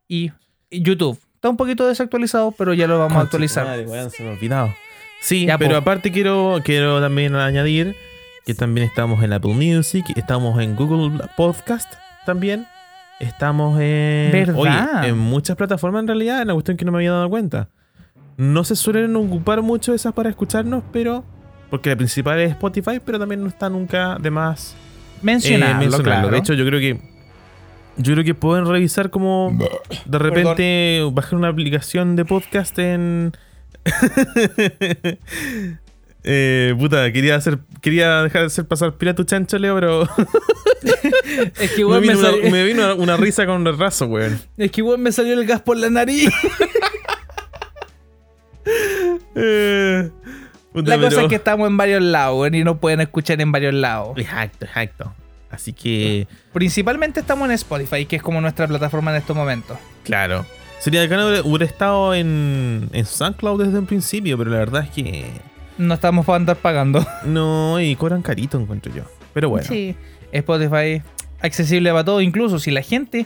y YouTube. Está un poquito desactualizado, pero ya lo vamos a actualizar. Madre, weón, se me ha olvidado. Sí, Ya, pero po. aparte quiero, quiero también añadir que también estamos en Apple Music, estamos en Google Podcast también. Estamos en, ¿Verdad? oye, en muchas plataformas en realidad, en la cuestión que no me había dado cuenta. No se suelen ocupar mucho esas para escucharnos, pero porque la principal es Spotify, pero también no está nunca de más eh, Mencionarlo, claro. De hecho, yo creo que yo creo que pueden revisar como de repente bajar una aplicación de podcast en eh, puta, quería hacer quería dejar de hacer pasar pila tu chancho, Leo, pero es que me igual me, vino, salió, una, me vino una- una risa con retraso, weón. es que igual me salió el gas por la nariz. Eh, la cosa es que estamos en varios lados y nos pueden escuchar en varios lados. Exacto, exacto. Así que, Principalmente estamos en Spotify, que es como nuestra plataforma en estos momentos. claro. Sería bacano hubiera- hubiera estado en, en SoundCloud desde un principio, pero la verdad es que No estamos para andar pagando. No, y cobran carito, encuentro yo. Pero bueno. Sí, Spotify accesible para todo, incluso si la gente,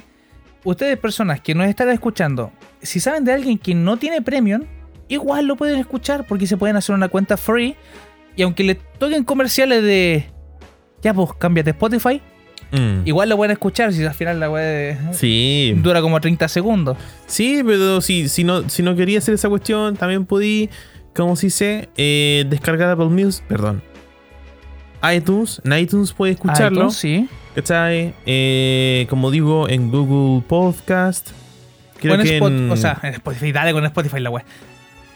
ustedes personas que nos están escuchando, si saben de alguien que no tiene premium, igual lo pueden escuchar porque se pueden hacer una cuenta free y aunque le toquen comerciales de ya pues cámbiate Spotify, Mm. igual lo pueden escuchar si al final la web Sí. dura como 30 segundos. Sí, pero si, si, no, si no quería hacer esa cuestión, también podí, como si se eh, descargar Apple Music, perdón. iTunes, en iTunes puede escucharlo, iTunes, sí. ¿cachai? Eh, como digo, en Google Podcast. Creo Bueno, que Spot- en- O sea, en Spotify, dale con Spotify la web.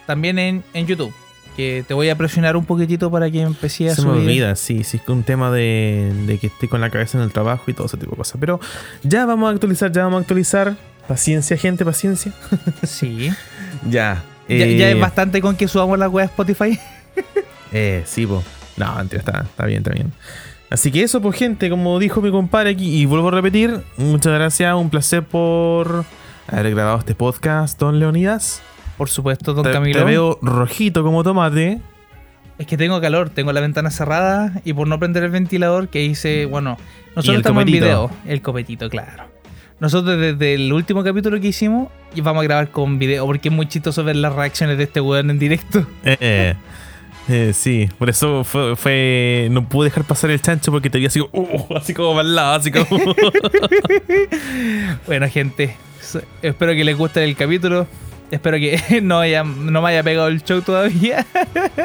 También en, en YouTube. Que te voy a presionar un poquitito para que empecé a se me subir. olvida, sí, sí, es un tema de, de que estoy con la cabeza en el trabajo y todo ese tipo de cosas. Pero ya vamos a actualizar, ya vamos a actualizar. Paciencia, gente, paciencia. Sí. Ya. Ya, eh, ya es bastante con que subamos la web a Spotify. Eh, sí, po. No, mentira, está, está bien, está bien. Así que eso, pues, gente, como dijo mi compadre aquí, y vuelvo a repetir, muchas gracias, un placer por haber grabado este podcast, don Leonidas. Por supuesto, don Te, Camilo. te veo rojito como tomate. Es que tengo calor, tengo la ventana cerrada y por no prender el ventilador que hice, bueno, Y nosotros estamos en video. El copetito, claro. Nosotros desde el último capítulo que hicimos vamos a grabar con video porque es muy chistoso ver las reacciones de este weón en directo. Eh, eh, eh, sí, por eso fue, fue- No pude dejar pasar el chancho porque te vi así, como, uh, así como para el lado, así como. Bueno, gente, espero que les guste el capítulo. Espero que no, haya, no me haya pegado el show todavía.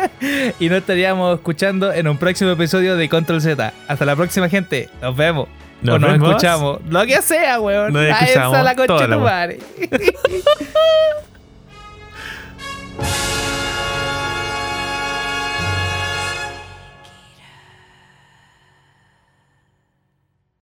y nos estaríamos escuchando en un próximo episodio de Control Z. Hasta la próxima, gente. Nos vemos. Nos o nos vemos. escuchamos. Lo que sea, weón. Nos Ah, esa escuchamos la concha de tu madre.